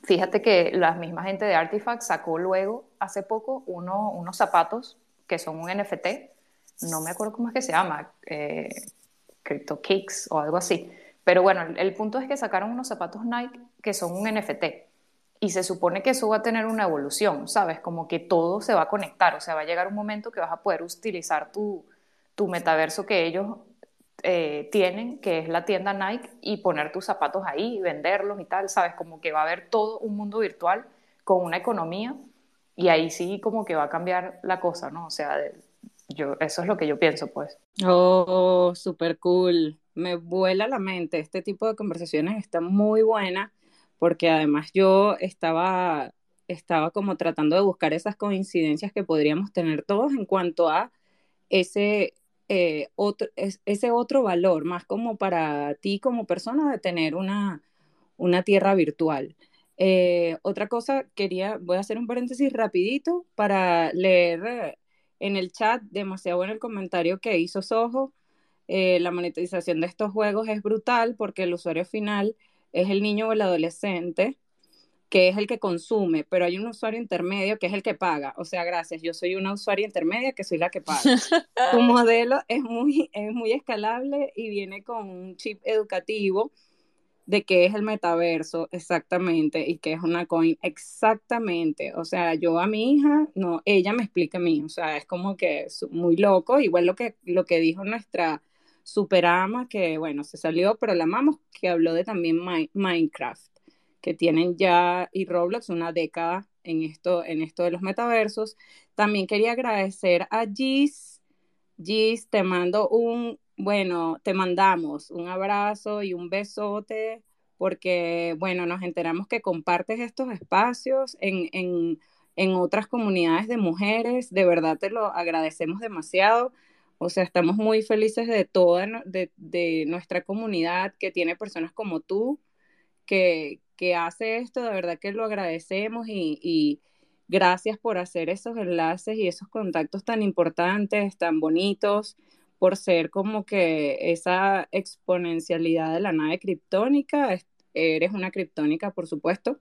fíjate que la misma gente de Artifact sacó luego, hace poco, uno, unos zapatos que son un NFT, no me acuerdo cómo es que se llama, eh, Crypto Kicks o algo así, pero bueno, el, punto es que sacaron unos zapatos Nike que son un NFT. Y se supone que eso va a tener una evolución, ¿sabes? Como que todo se va a conectar. O sea, va a llegar un momento que vas a poder utilizar tu, tu metaverso que ellos eh, tienen, que es la tienda Nike, y poner tus zapatos ahí, venderlos y tal, ¿sabes? Como que va a haber todo un mundo virtual con una economía y ahí sí como que va a cambiar la cosa, ¿no? O sea, yo, eso es lo que yo pienso, pues. Oh, súper cool me vuela la mente. Este tipo de conversaciones está muy buena porque además yo estaba, estaba como tratando de buscar esas coincidencias que podríamos tener todos en cuanto a ese, eh, otro, ese otro valor, más como para ti como persona de tener una, una tierra virtual. Eh, otra cosa, quería, voy a hacer un paréntesis rapidito para leer en el chat, demasiado bueno el comentario que hizo Sojo eh, la monetización de estos juegos es brutal porque el usuario final es el niño o el adolescente que es el que consume, pero hay un usuario intermedio que es el que paga. O sea, gracias, yo soy una usuaria intermedia que soy la que paga. Tu modelo es muy, es muy escalable y viene con un chip educativo de qué es el metaverso exactamente y qué es una coin exactamente. O sea, yo a mi hija, no, ella me explica a mí, o sea, es como que es muy loco, igual lo que, lo que dijo nuestra Superama, que bueno, se salió, pero la amamos, que habló de también Minecraft, que tienen ya y Roblox una década en esto, en esto de los metaversos. También quería agradecer a Gis. Gis, te mando un, bueno, te mandamos un abrazo y un besote porque, bueno, nos enteramos que compartes estos espacios en, en, en otras comunidades de mujeres. De verdad te lo agradecemos demasiado. O sea, estamos muy felices de toda de, de nuestra comunidad que tiene personas como tú, que, que hace esto, de verdad que lo agradecemos y, y gracias por hacer esos enlaces y esos contactos tan importantes, tan bonitos, por ser como que esa exponencialidad de la nave criptónica. Eres una criptónica, por supuesto,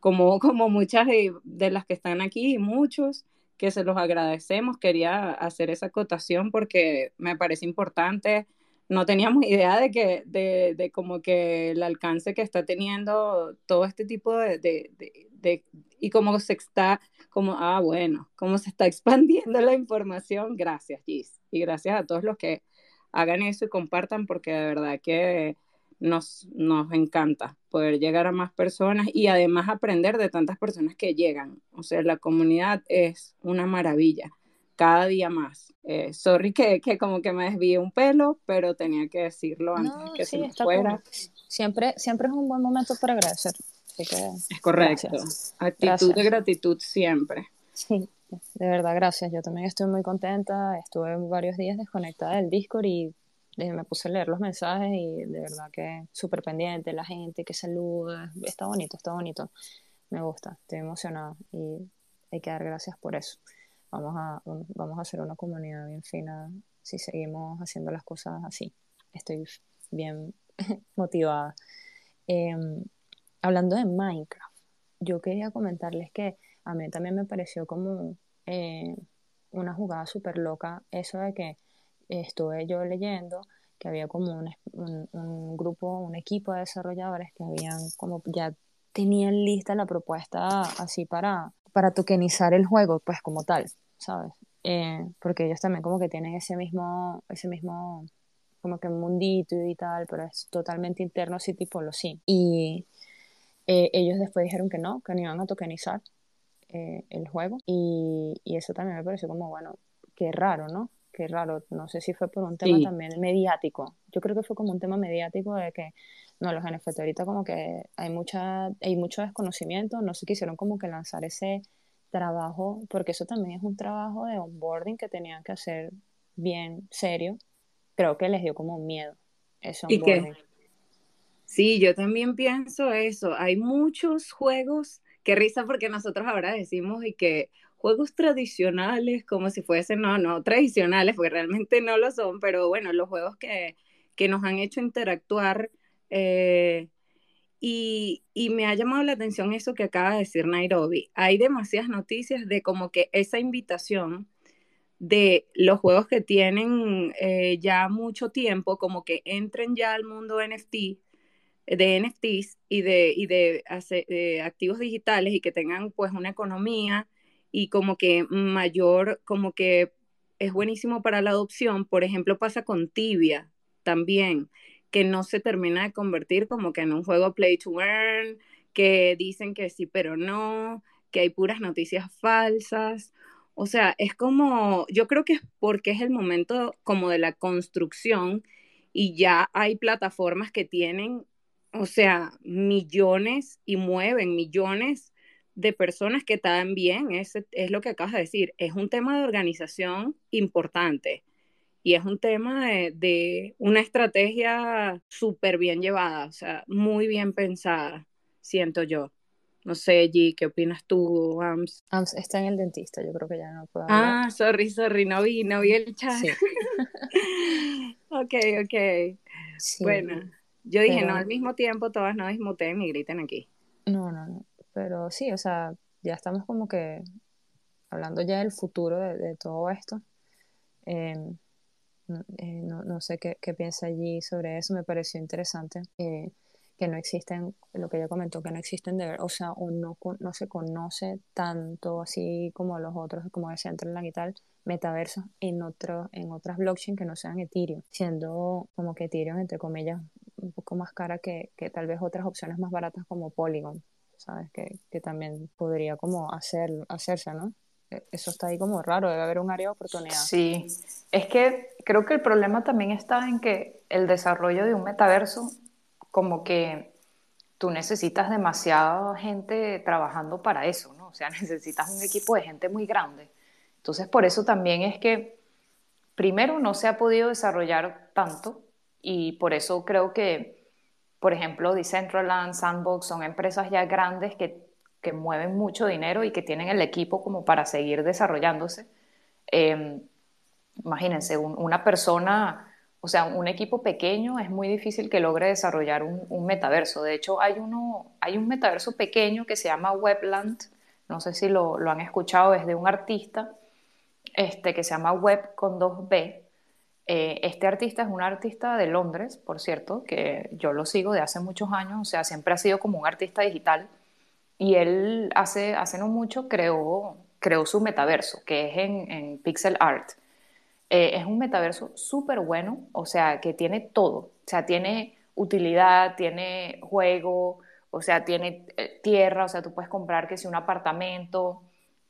como, como muchas de, las que están aquí y muchos que se los agradecemos. Quería hacer esa acotación porque me parece importante. No teníamos idea de que, de, de como que el alcance que está teniendo todo este tipo de, y cómo se está, como, ah, bueno, cómo se está expandiendo la información. Gracias, Gis. Y gracias a todos los que hagan eso y compartan porque de verdad que nos, nos encanta poder llegar a más personas y además aprender de tantas personas que llegan. O sea, la comunidad es una maravilla, cada día más. Eh, sorry que, que, como que me desvíe un pelo, pero tenía que decirlo antes de que se me fuera. Siempre, siempre es un buen momento para agradecer. Es correcto. Actitud de gratitud siempre. Sí, de verdad, gracias. Yo también estoy muy contenta. Estuve varios días desconectada del Discord y me puse a leer los mensajes y de verdad que súper pendiente, la gente que saluda, está bonito, está bonito, me gusta, estoy emocionada y hay que dar gracias por eso. Vamos a, vamos a hacer una comunidad bien fina si seguimos haciendo las cosas así. Estoy bien motivada. Em, hablando de Minecraft, yo quería comentarles que a mí también me pareció como eh, una jugada súper loca eso de que estuve yo leyendo que había como un, grupo, un equipo de desarrolladores que habían como ya tenían lista la propuesta así para, para tokenizar el juego, pues como tal, ¿sabes? Eh, porque ellos también como que tienen ese mismo, ese mismo como que mundito y tal, pero es totalmente interno, así tipo lo sí. Y eh, ellos después dijeron que no, que no iban a tokenizar eh, el juego. Y, y, eso también me pareció como, bueno, qué raro, ¿no? qué raro, no sé si fue por un tema también mediático. Yo creo que fue como un tema mediático de que, no, los NFT ahorita como que hay, mucha, hay mucho desconocimiento, no se quisieron como que lanzar ese trabajo, porque eso también es un trabajo de onboarding que tenían que hacer bien serio. Creo que les dio como miedo ese onboarding. Sí, yo también pienso eso. Hay muchos juegos, qué risa porque nosotros ahora decimos y que juegos tradicionales, como si fuesen, no, no tradicionales, porque realmente no lo son, pero bueno, los juegos que, que nos han hecho interactuar. Eh, y, y, me ha llamado la atención eso que acaba de decir Nairobi. Hay demasiadas noticias de como que esa invitación de los juegos que tienen eh, ya mucho tiempo, como que entren ya al mundo NFT, de NFTs y de, y de, de activos digitales y que tengan pues una economía y como que mayor, como que es buenísimo para la adopción. Por ejemplo, pasa con Tibia también, que no se termina de convertir como que en un juego play to earn, que dicen que sí, pero no, que hay puras noticias falsas. O sea, es como, yo creo que es porque es el momento como de la construcción y ya hay plataformas que tienen, o sea, millones y mueven millones de personas que también, es, es lo que acabas de decir, es un tema de organización importante y es un tema de, una estrategia súper bien llevada, o sea, muy bien pensada, siento yo. No sé, G, ¿qué opinas tú, Ams? Ams está en el dentista, yo creo que ya no puedo hablar. Ah, sorry, sorry, no vi, no vi el chat. Sí. ok, ok. Bueno, yo dije, no al mismo tiempo, todas no dismuten y griten aquí. No, no, no. Pero sí, o sea, ya estamos como que hablando ya del futuro de, todo esto. Em, eh, no, no, sé qué, qué, piensa allí sobre eso, me pareció interesante. Eh, que no existen, lo que ella comentó, que no existen de ver, o sea, o no, no se conoce tanto así como los otros, como decía la y tal, metaversos en, otro, en otras blockchain que no sean Ethereum, siendo como que Ethereum, entre comillas, un poco más cara que, que tal vez otras opciones más baratas como Polygon. ¿sabes? Que, que también podría como hacer, hacerse, ¿no? E, eso está ahí como raro, debe haber un área de oportunidad. Sí, es que creo que el problema también está en que el desarrollo de un metaverso, como que tú necesitas demasiada gente trabajando para eso, ¿no? O sea, necesitas un equipo de gente muy grande. Entonces, por eso también es que primero no se ha podido desarrollar tanto y por eso creo que, por ejemplo, Decentraland, Sandbox son empresas ya grandes que, que mueven mucho dinero y que tienen el equipo como para seguir desarrollándose. Em, imagínense, una persona, o sea, un equipo pequeño es muy difícil que logre desarrollar un, metaverso. De hecho, hay, uno, hay un metaverso pequeño que se llama Webland, no sé si lo, lo han escuchado, es de un artista este, que se llama Web con 2B. Eh, este artista es un artista de Londres, por cierto, que yo lo sigo de hace muchos años, o sea, siempre ha sido como un artista digital. Y él hace, hace no mucho creó, creó su metaverso, que es en, pixel art. Eh, es un metaverso súper bueno, o sea, que tiene todo. O sea, tiene utilidad, tiene juego, o sea, tiene eh, tierra, o sea, tú puedes comprar que si un apartamento,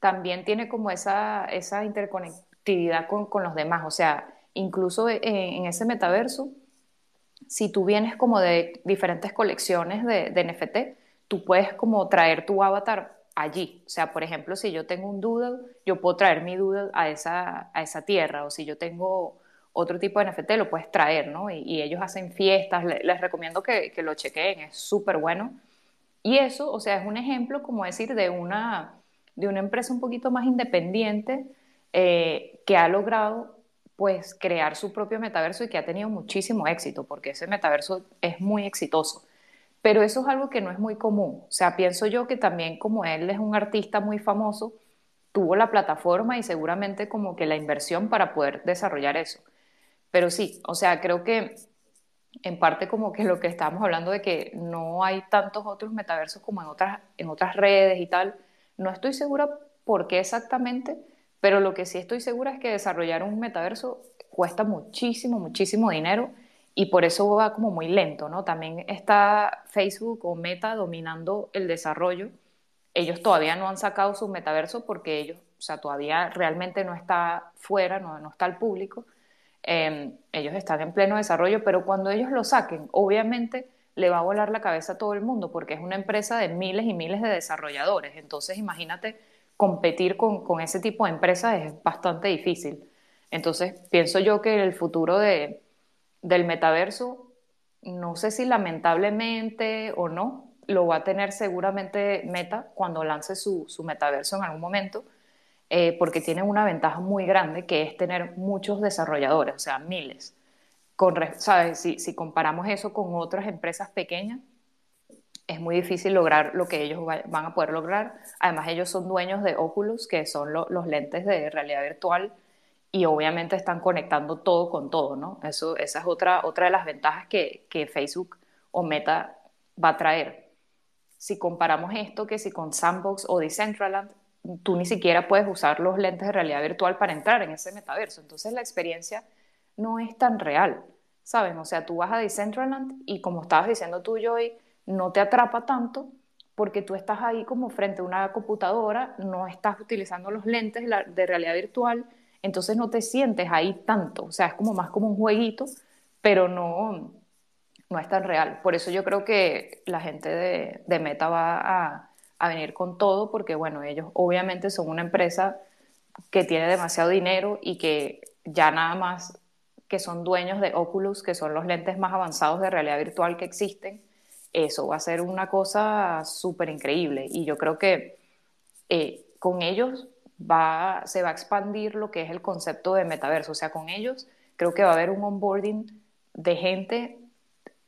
también tiene como esa, esa interconectividad con, con los demás, o sea, incluso en, en, ese metaverso, si tú vienes como de diferentes colecciones de, de, NFT, tú puedes como traer tu avatar allí, o sea, por ejemplo, si yo tengo un doodle, yo puedo traer mi doodle a esa, a esa tierra, o si yo tengo otro tipo de NFT, lo puedes traer, ¿no? Y, ellos hacen fiestas, les, les recomiendo que, que lo chequeen, es súper bueno. Y eso, o sea, es un ejemplo, como decir, de una de una empresa un poquito más independiente eh, que ha logrado pues crear su propio metaverso y que ha tenido muchísimo éxito, porque ese metaverso es muy exitoso. Pero eso es algo que no es muy común. O sea, pienso yo que también como él es un artista muy famoso, tuvo la plataforma y seguramente como que la inversión para poder desarrollar eso. Pero sí, o sea, creo que en parte como que lo que estábamos hablando de que no hay tantos otros metaversos como en otras, en otras redes y tal, no estoy segura por qué exactamente, pero lo que sí estoy segura es que desarrollar un metaverso cuesta muchísimo, muchísimo dinero y por eso va como muy lento, ¿no? También está Facebook o Meta dominando el desarrollo. Ellos todavía no han sacado su metaverso porque ellos, o sea, todavía realmente no está fuera, no, no está al público. Eh, ellos están en pleno desarrollo, pero cuando ellos lo saquen, obviamente le va a volar la cabeza a todo el mundo porque es una empresa de miles y miles de desarrolladores. Entonces, imagínate, competir con, con ese tipo de empresas es bastante difícil. Entonces, pienso yo que el futuro de, del metaverso, no sé si lamentablemente o no, lo va a tener seguramente Meta cuando lance su, su metaverso en algún momento, eh, porque tiene una ventaja muy grande que es tener muchos desarrolladores, o sea, miles con, ¿sabes? Si, si, comparamos eso con otras empresas pequeñas, es muy difícil lograr lo que ellos van a poder lograr. Además, ellos son dueños de Oculus, que son lo, los lentes de realidad virtual, y obviamente están conectando todo con todo, ¿no? Eso, esa es otra, otra de las ventajas que, que Facebook o Meta va a traer. Si comparamos esto que si con Sandbox o Decentraland, tú ni siquiera puedes usar los lentes de realidad virtual para entrar en ese metaverso. Entonces la experiencia no es tan real, ¿saben? O sea, tú vas a Decentraland y como estabas diciendo tú, Joy, no te atrapa tanto porque tú estás ahí como frente a una computadora, no estás utilizando los lentes de realidad virtual, entonces no te sientes ahí tanto, o sea, es como más como un jueguito, pero no, no es tan real. Por eso yo creo que la gente de, de Meta va a, a venir con todo, porque bueno, ellos obviamente son una empresa que tiene demasiado dinero y que ya nada más que son dueños de Oculus, que son los lentes más avanzados de realidad virtual que existen, eso va a ser una cosa súper increíble. Y yo creo que eh, con ellos va, se va a expandir lo que es el concepto de metaverso. O sea, con ellos creo que va a haber un onboarding de gente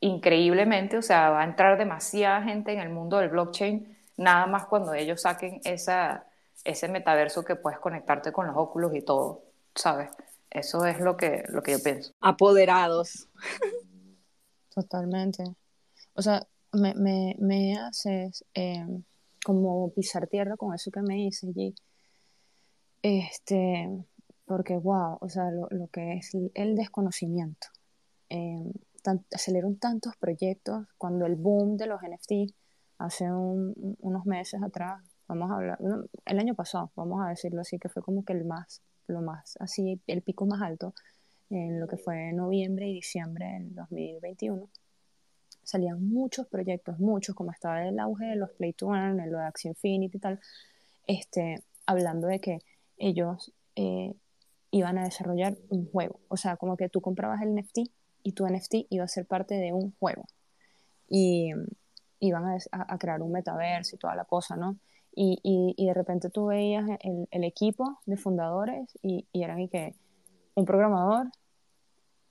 increíblemente, o sea, va a entrar demasiada gente en el mundo del blockchain, nada más cuando ellos saquen esa, ese metaverso que puedes conectarte con los óculos y todo, ¿sabes? Eso es lo que, lo que yo pienso. Apoderados. Totalmente. O sea, me, me, me haces eh, como pisar tierra con eso que me dices, G. Este, porque, wow, o sea, lo, lo que es el desconocimiento. Eh, aceleran tantos proyectos cuando el boom de los NFT hace un, unos meses atrás, vamos a hablar, el año pasado, vamos a decirlo así, que fue como que el más lo más así, el pico más alto, en lo que fue noviembre y diciembre del 2021, salían muchos proyectos, muchos, como estaba el auge de los Play to Earn, lo de Axie Infinity y tal, este, hablando de que ellos eh, iban a desarrollar un juego. O sea, como que tú comprabas el NFT y tu NFT iba a ser parte de un juego. Y iban a, a crear un metaverso y toda la cosa, ¿no? Y, y, y de repente tú veías el, el equipo de fundadores y, y eran y que un programador,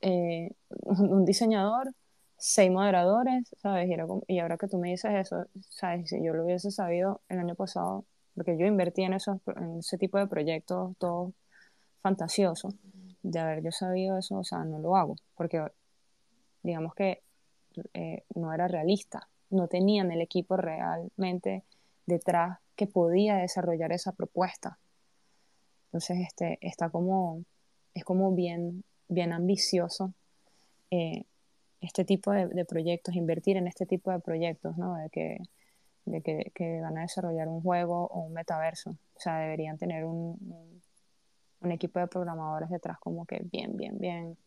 eh, un diseñador, seis moderadores, ¿sabes? Y, era y, ahora que tú me dices eso, ¿sabes? Si yo lo hubiese sabido el año pasado, porque yo invertí en, esos, en ese tipo de proyectos, todo fantasioso, de haber yo sabido eso, o sea, no lo hago, porque digamos que eh, no era realista, no tenían el equipo realmente detrás que podía desarrollar esa propuesta. Entonces, este, está como, es como bien, bien ambicioso eh, este tipo de, proyectos, invertir en este tipo de proyectos, ¿no? De que, de que, que, van a desarrollar un juego o un metaverso. O sea, deberían tener un, un, equipo de programadores detrás como que bien, bien, bien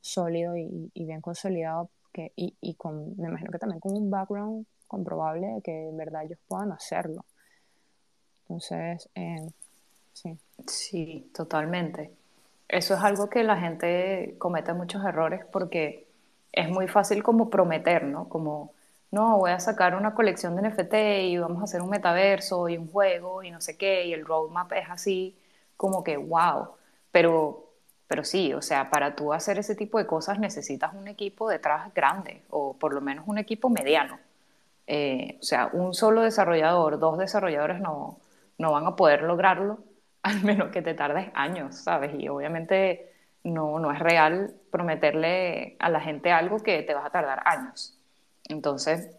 sólido y, y bien consolidado que, y, y, con, me imagino que también con un background comprobable de que en verdad ellos puedan hacerlo. Entonces, eh, sí. Sí, totalmente. Eso es algo que la gente comete muchos errores porque es muy fácil como prometer, ¿no? Como, no, voy a sacar una colección de NFT y vamos a hacer un metaverso y un juego y no sé qué, y el roadmap es así, como que, wow. Pero, pero sí, o sea, para tú hacer ese tipo de cosas necesitas un equipo detrás grande, o por lo menos un equipo mediano. Eh, o sea, un solo desarrollador, dos desarrolladores no, no van a poder lograrlo, al menos que te tardes años, ¿sabes? Y obviamente no, no es real prometerle a la gente algo que te vas a tardar años. Entonces,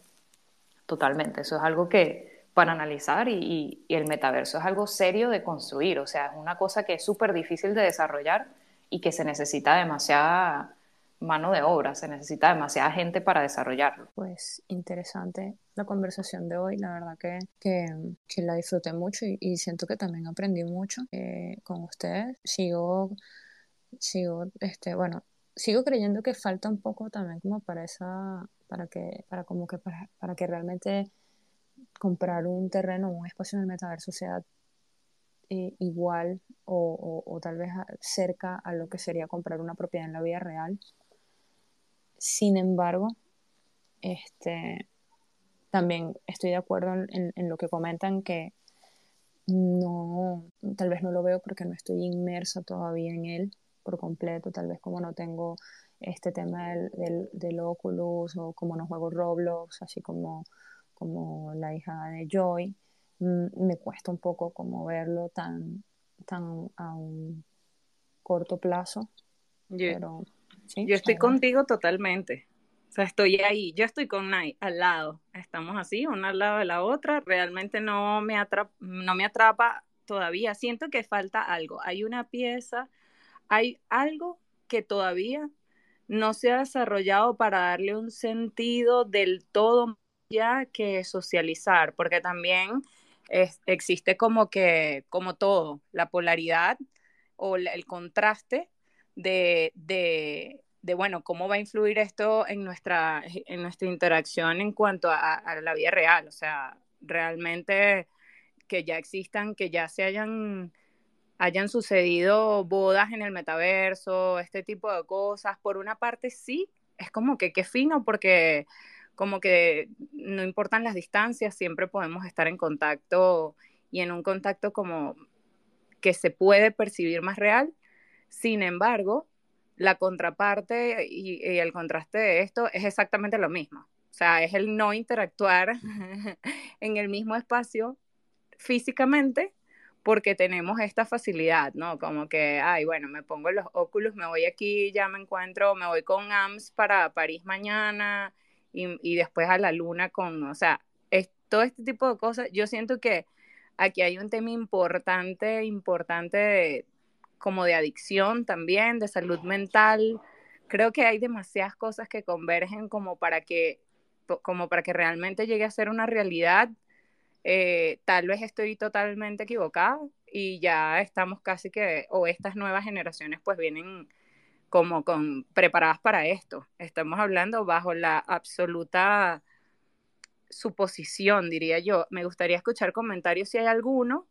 totalmente, eso es algo que para analizar y, y el metaverso es algo serio de construir, o sea, es una cosa que es súper difícil de desarrollar y que se necesita demasiada mano de obra, se necesita demasiada gente para desarrollarlo. Pues interesante la conversación de hoy, la verdad que, que, que la disfruté mucho y, y, siento que también aprendí mucho eh, con ustedes. Sigo, sigo, este, bueno, sigo creyendo que falta un poco también como para esa, para que, para como que para, para que realmente comprar un terreno, un espacio en el metaverso sea eh, igual o, o, o, tal vez cerca a lo que sería comprar una propiedad en la vida real. Sin embargo, este, también estoy de acuerdo en, en, lo que comentan que no, tal vez no lo veo porque no estoy inmersa todavía en él por completo, tal vez como no tengo este tema del, del, del Oculus o como no juego Roblox, así como, como la hija de Joy, mm, me cuesta un poco como verlo tan, tan a un corto plazo. pero yo estoy contigo totalmente. Sea, estoy ahí, yo estoy con Nai al lado. Estamos así, una al lado de la otra. Realmente no me, atrapa, no me atrapa todavía. Siento que falta algo. Hay una pieza, hay algo que todavía no se ha desarrollado para darle un sentido del todo ya que socializar, porque también existe como que, como todo, la polaridad o el contraste de, de, de, bueno, cómo va a influir esto en nuestra, en nuestra interacción en cuanto a, a, la vida real. O sea, realmente que ya existan, que ya se hayan, hayan sucedido bodas en el metaverso, este tipo de cosas. Por una parte, sí, es como que qué fino, porque como que no importan las distancias, siempre podemos estar en contacto y en un contacto como que se puede percibir más real sin embargo, la contraparte y, el contraste de esto es exactamente lo mismo. O sea, es el no interactuar en el mismo espacio físicamente porque tenemos esta facilidad, ¿no? Como que, ay, bueno, me pongo los óculos, me voy aquí, ya me encuentro, me voy con AMS para París mañana y, y después a la luna con, o sea, es, todo este tipo de cosas. Yo siento que aquí hay un tema importante, importante como de adicción también, de salud mental. Creo que hay demasiadas cosas que convergen como para que, como para que realmente llegue a ser una realidad. Eh, tal vez estoy totalmente equivocado y ya estamos casi que, o estas nuevas generaciones pues vienen como con preparadas para esto. Estamos hablando bajo la absoluta suposición, diría yo. Me gustaría escuchar comentarios si hay alguno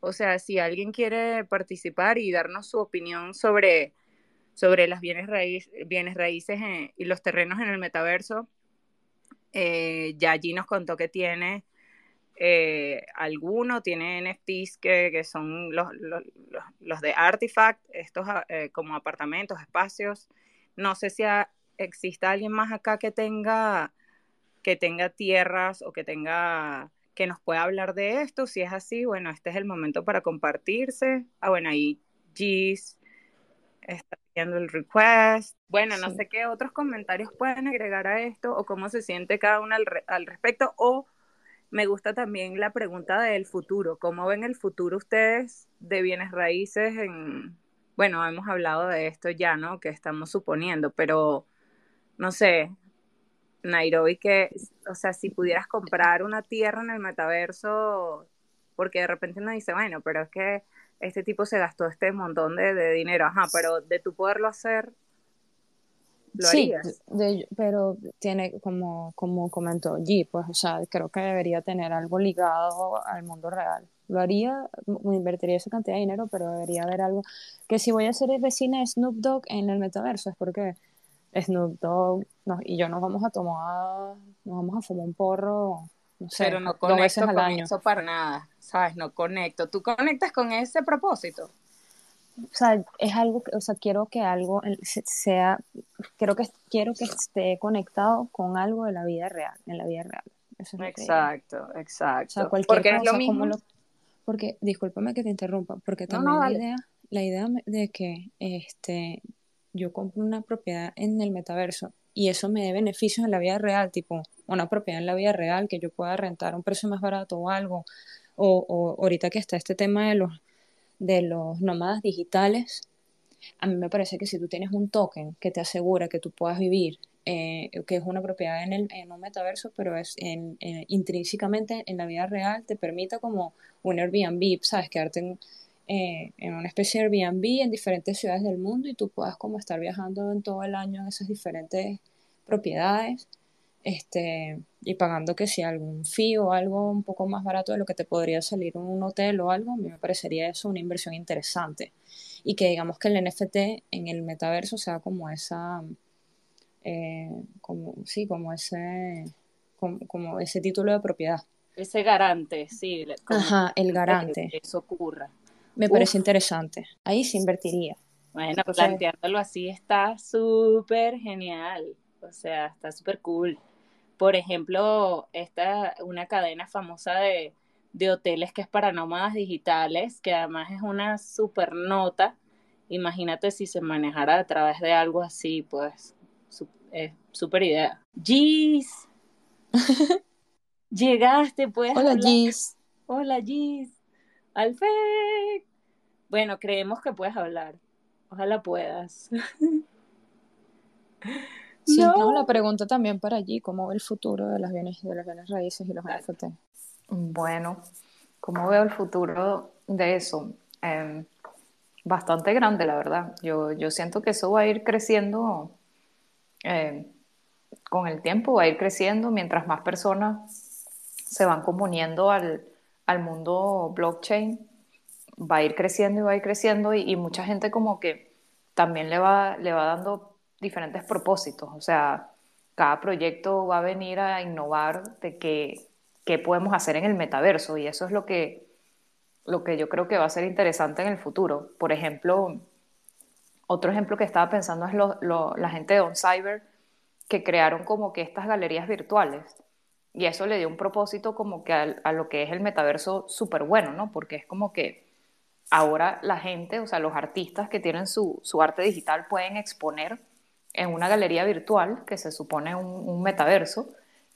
o sea, si alguien quiere participar y darnos su opinión sobre, sobre las bienes, raíz, bienes raíces y los terrenos en el metaverso, eh, ya allí nos contó que tiene eh, alguno, tiene NFTs que, que son los, los, los, de Artifact, estos eh, como apartamentos, espacios. No sé si exista alguien más acá que tenga, que tenga tierras o que tenga que nos pueda hablar de esto. Si es así, bueno, este es el momento para compartirse. Ah, bueno, ahí Gis está viendo el request. Bueno, no sé qué otros comentarios pueden agregar a esto o cómo se siente cada uno al, al respecto o me gusta también la pregunta del futuro. ¿Cómo ven el futuro ustedes de bienes raíces en, bueno, hemos hablado de esto ya, ¿no? Que estamos suponiendo, pero no sé, Nairobi, que, o sea, si pudieras comprar una tierra en el metaverso, porque de repente uno dice, bueno, pero es que este tipo se gastó este montón de, de dinero, ajá, pero de tu poderlo hacer, sí, pero tiene, como, como comentó G, pues, o sea, creo que debería tener algo ligado al mundo real. Lo haría, me invertiría esa cantidad de dinero, pero debería haber algo que si voy a ser vecina de Snoop Dogg en el metaverso es porque Snoop Dogg y yo nos vamos a tomar, nos vamos a fumar un porro, no sé, pero no conecto con eso para nada, ¿sabes? No conecto. ¿Tú conectas con ese propósito? o sea, es algo, o sea, quiero que algo sea, creo que quiero que esté conectado con algo de la vida real, en la vida real. exacto, exacto. porque es lo mismo. porque, discúlpame que te interrumpa, porque también la idea, la idea de que este yo compro una propiedad en el metaverso y eso me dé beneficios en la vida real, tipo una propiedad en la vida real que yo pueda rentar a un precio más barato o algo, o, o ahorita que está este tema de los de los nómadas digitales, a mí me parece que si tú tienes un token que te asegura que tú puedas vivir, eh, que es una propiedad en, el, en un metaverso, pero es en, intrínsecamente en la vida real, te permite como un Airbnb, ¿sabes? Quedarte en, eh, en una especie de Airbnb en diferentes ciudades del mundo y tú puedas como estar viajando en todo el año en esas diferentes propiedades este, y pagando que si algún fee o algo un poco más barato de lo que te podría salir un hotel o algo, a mí me parecería eso una inversión interesante. Y que digamos que el NFT en el metaverso sea como esa, eh, como, sí, como ese, como, ese título de propiedad. Ese garante, sí. Ajá, el garante. Que eso ocurra. Me parece interesante. Ahí se invertiría. Bueno, planteándolo así está súper genial. O sea, está súper cool por ejemplo, esta una cadena famosa de, de hoteles que es para nómadas digitales, que además es una super nota. Imagínate si se manejara a través de algo así, pues es súper idea. Gis, llegaste, pues. Hola, Gis. Hola, Gis. Alfred. Bueno, creemos que puedes hablar. Ojalá puedas. Sí, no. la pregunta también para allí, ¿cómo ve el futuro de las bienes, de las bienes raíces y los NFT? Bueno, ¿cómo veo el futuro de eso? Em, bastante grande, la verdad. Yo, yo siento que eso va a ir creciendo em, con el tiempo, va a ir creciendo mientras más personas se van comuniendo al, al mundo blockchain, va a ir creciendo y va a ir creciendo y, mucha gente como que también le va, le va dando diferentes propósitos, o sea, cada proyecto va a venir a innovar de qué, qué podemos hacer en el metaverso y eso es lo que, lo que yo creo que va a ser interesante en el futuro. Por ejemplo, otro ejemplo que estaba pensando es la gente de OnCyber que crearon como que estas galerías virtuales y eso le dio un propósito como que a, lo que es el metaverso súper bueno, ¿no? Porque es como que ahora la gente, o sea, los artistas que tienen su, su arte digital pueden exponer en una galería virtual que se supone un, metaverso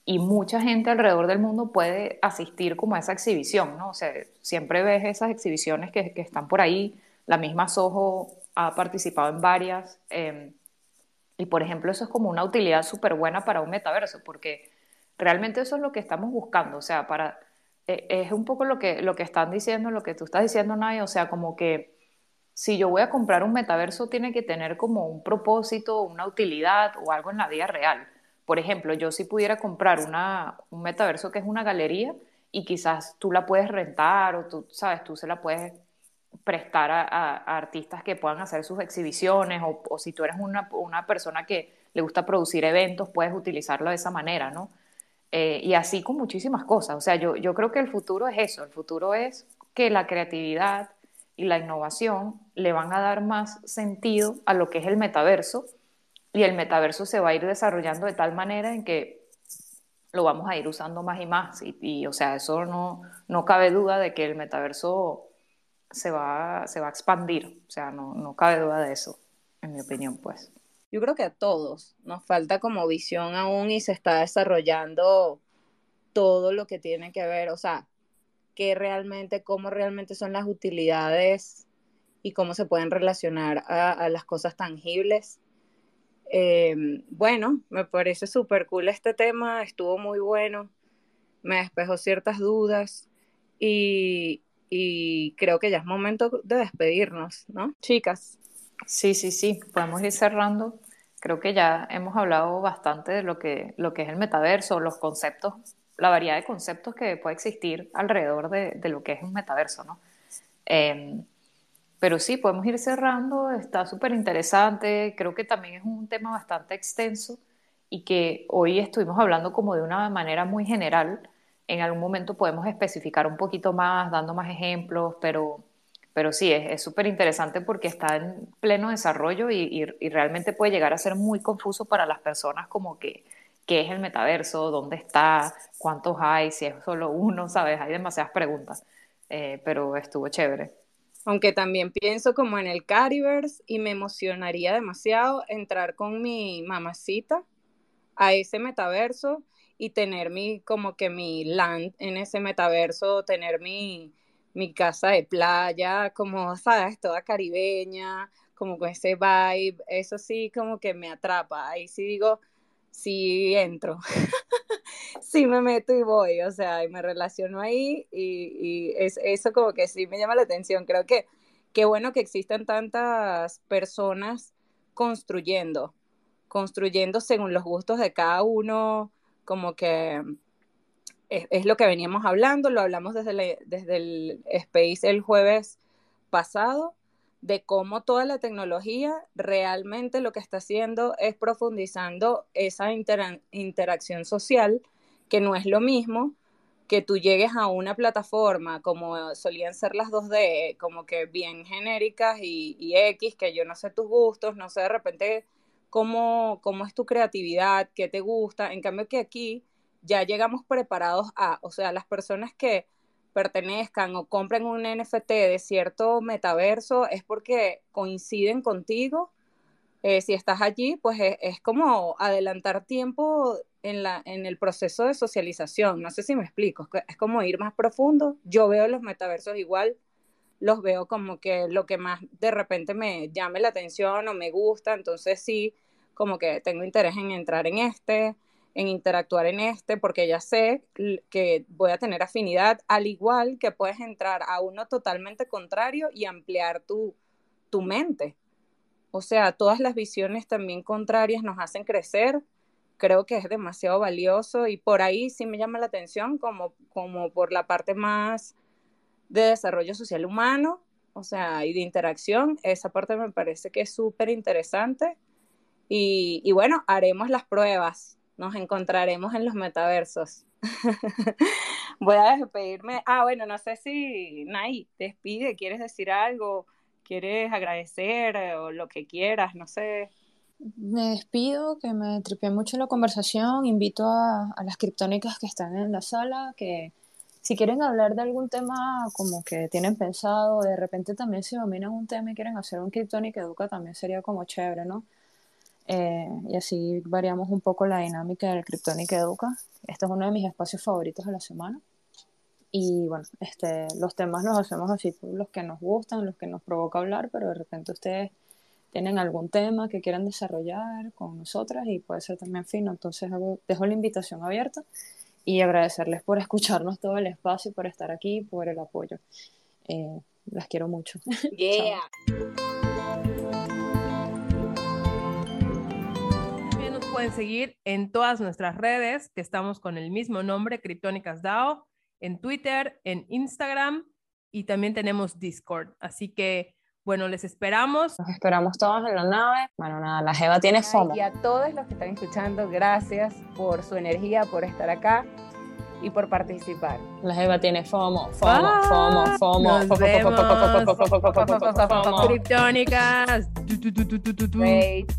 y mucha gente alrededor del mundo puede asistir como a esa exhibición, ¿no? O sea, siempre ves esas exhibiciones que, que están por ahí, la misma Soho ha participado en varias em, y por ejemplo eso es como una utilidad súper buena para un metaverso porque realmente eso es lo que estamos buscando, o sea, para, e, es un poco lo que, lo que están diciendo, lo que tú estás diciendo, Naya, o sea, como que si yo voy a comprar un metaverso, tiene que tener como un propósito, una utilidad o algo en la vida real. Por ejemplo, yo si pudiera comprar una, un metaverso que es una galería y quizás tú la puedes rentar o tú, sabes, tú se la puedes prestar a, artistas que puedan hacer sus exhibiciones o, si tú eres una, una, persona que le gusta producir eventos, puedes utilizarlo de esa manera, ¿no? Eh, y así con muchísimas cosas. O sea, yo, yo creo que el futuro es eso, el futuro es que la creatividad y la innovación le van a dar más sentido a lo que es el metaverso y el metaverso se va a ir desarrollando de tal manera en que lo vamos a ir usando más y más. Y, o sea, eso no, no cabe duda de que el metaverso se va, se va a expandir. O sea, no, no cabe duda de eso, en mi opinión, pues. Yo creo que a todos nos falta como visión aún y se está desarrollando todo lo que tiene que ver, o sea, qué realmente, cómo realmente son las utilidades y cómo se pueden relacionar a, las cosas tangibles. Eh, bueno, me parece súper cool este tema, estuvo muy bueno, me despejó ciertas dudas y, y creo que ya es momento de despedirnos, ¿no? Chicas. Sí, sí, sí, podemos ir cerrando. Creo que ya hemos hablado bastante de lo que, lo que es el metaverso, los conceptos, la variedad de conceptos que puede existir alrededor de, de lo que es un metaverso, ¿no? Em, pero sí, podemos ir cerrando, está súper interesante, creo que también es un tema bastante extenso y que hoy estuvimos hablando como de una manera muy general, en algún momento podemos especificar un poquito más, dando más ejemplos, pero, pero sí, es súper interesante porque está en pleno desarrollo y, realmente puede llegar a ser muy confuso para las personas como que qué es el metaverso, dónde está, cuántos hay, si es solo uno, ¿sabes? Hay demasiadas preguntas, eh, pero estuvo chévere. Aunque también pienso como en el Cariverse y me emocionaría demasiado entrar con mi mamacita a ese metaverso y tener mi, como que mi land en ese metaverso, tener mi, mi casa de playa, como, sabes, toda caribeña, como con ese vibe, eso sí como que me atrapa, ahí sí digo, sí entro, sí me meto y voy, o sea, y me relaciono ahí y, y es, eso como que sí me llama la atención, creo que qué bueno que existan tantas personas construyendo, construyendo según los gustos de cada uno, como que es, lo que veníamos hablando, lo hablamos desde, desde el Space el jueves pasado, de cómo toda la tecnología realmente lo que está haciendo es profundizando esa interacción social, que no es lo mismo que tú llegues a una plataforma como solían ser las 2D, como que bien genéricas y, y X, que yo no sé tus gustos, no sé de repente cómo, cómo es tu creatividad, qué te gusta. En cambio que aquí ya llegamos preparados a, o sea, las personas que pertenezcan o compren un NFT de cierto metaverso es porque coinciden contigo. Eh, si estás allí, pues es, es, como adelantar tiempo en, la, en el proceso de socialización. No sé si me explico, es como ir más profundo. Yo veo los metaversos igual, los veo como que lo que más de repente me llame la atención o me gusta, entonces sí, como que tengo interés en entrar en este, en interactuar en este, porque ya sé que voy a tener afinidad, al igual que puedes entrar a uno totalmente contrario y ampliar tu, tu mente. O sea, todas las visiones también contrarias nos hacen crecer. Creo que es demasiado valioso y por ahí sí me llama la atención como, como por la parte más de desarrollo social humano, o sea, y de interacción. Esa parte me parece que es súper interesante. Y, y, bueno, haremos las pruebas. Nos encontraremos en los metaversos. Voy a despedirme. Ah, bueno, no sé si Nay despide, ¿quieres decir algo? ¿Quieres agradecer eh, o lo que quieras? No sé. Me despido, que me tripé mucho la conversación. Invito a, a las criptónicas que están en la sala, que si quieren hablar de algún tema como que tienen pensado, de repente también si dominan un tema y quieren hacer un Kryptonic Educa, también sería como chévere, ¿no? Eh, y así variamos un poco la dinámica del Kryptonic Educa. Este es uno de mis espacios favoritos de la semana. Y bueno, este, los temas los hacemos así, los que nos gustan, los que nos provoca hablar, pero de repente ustedes tienen algún tema que quieran desarrollar con nosotras y puede ser también fino. Entonces dejo la invitación abierta y agradecerles por escucharnos todo el espacio, por estar aquí, por el apoyo. Eh, las quiero mucho. Yeah. Pueden seguir en todas nuestras redes, que estamos con el mismo nombre, Criptónicas DAO, en Twitter, en Instagram y también tenemos Discord. Así que, bueno, les esperamos. Nos esperamos todos en la nave. Bueno, nada, la Jeva tiene FOMO. Y a todos los que están escuchando, gracias por su energía, por estar acá y por participar. La Jeva tiene FOMO, FOMO, FOMO, FOMO. Vemos. FOMO. Kryptónicas. Great.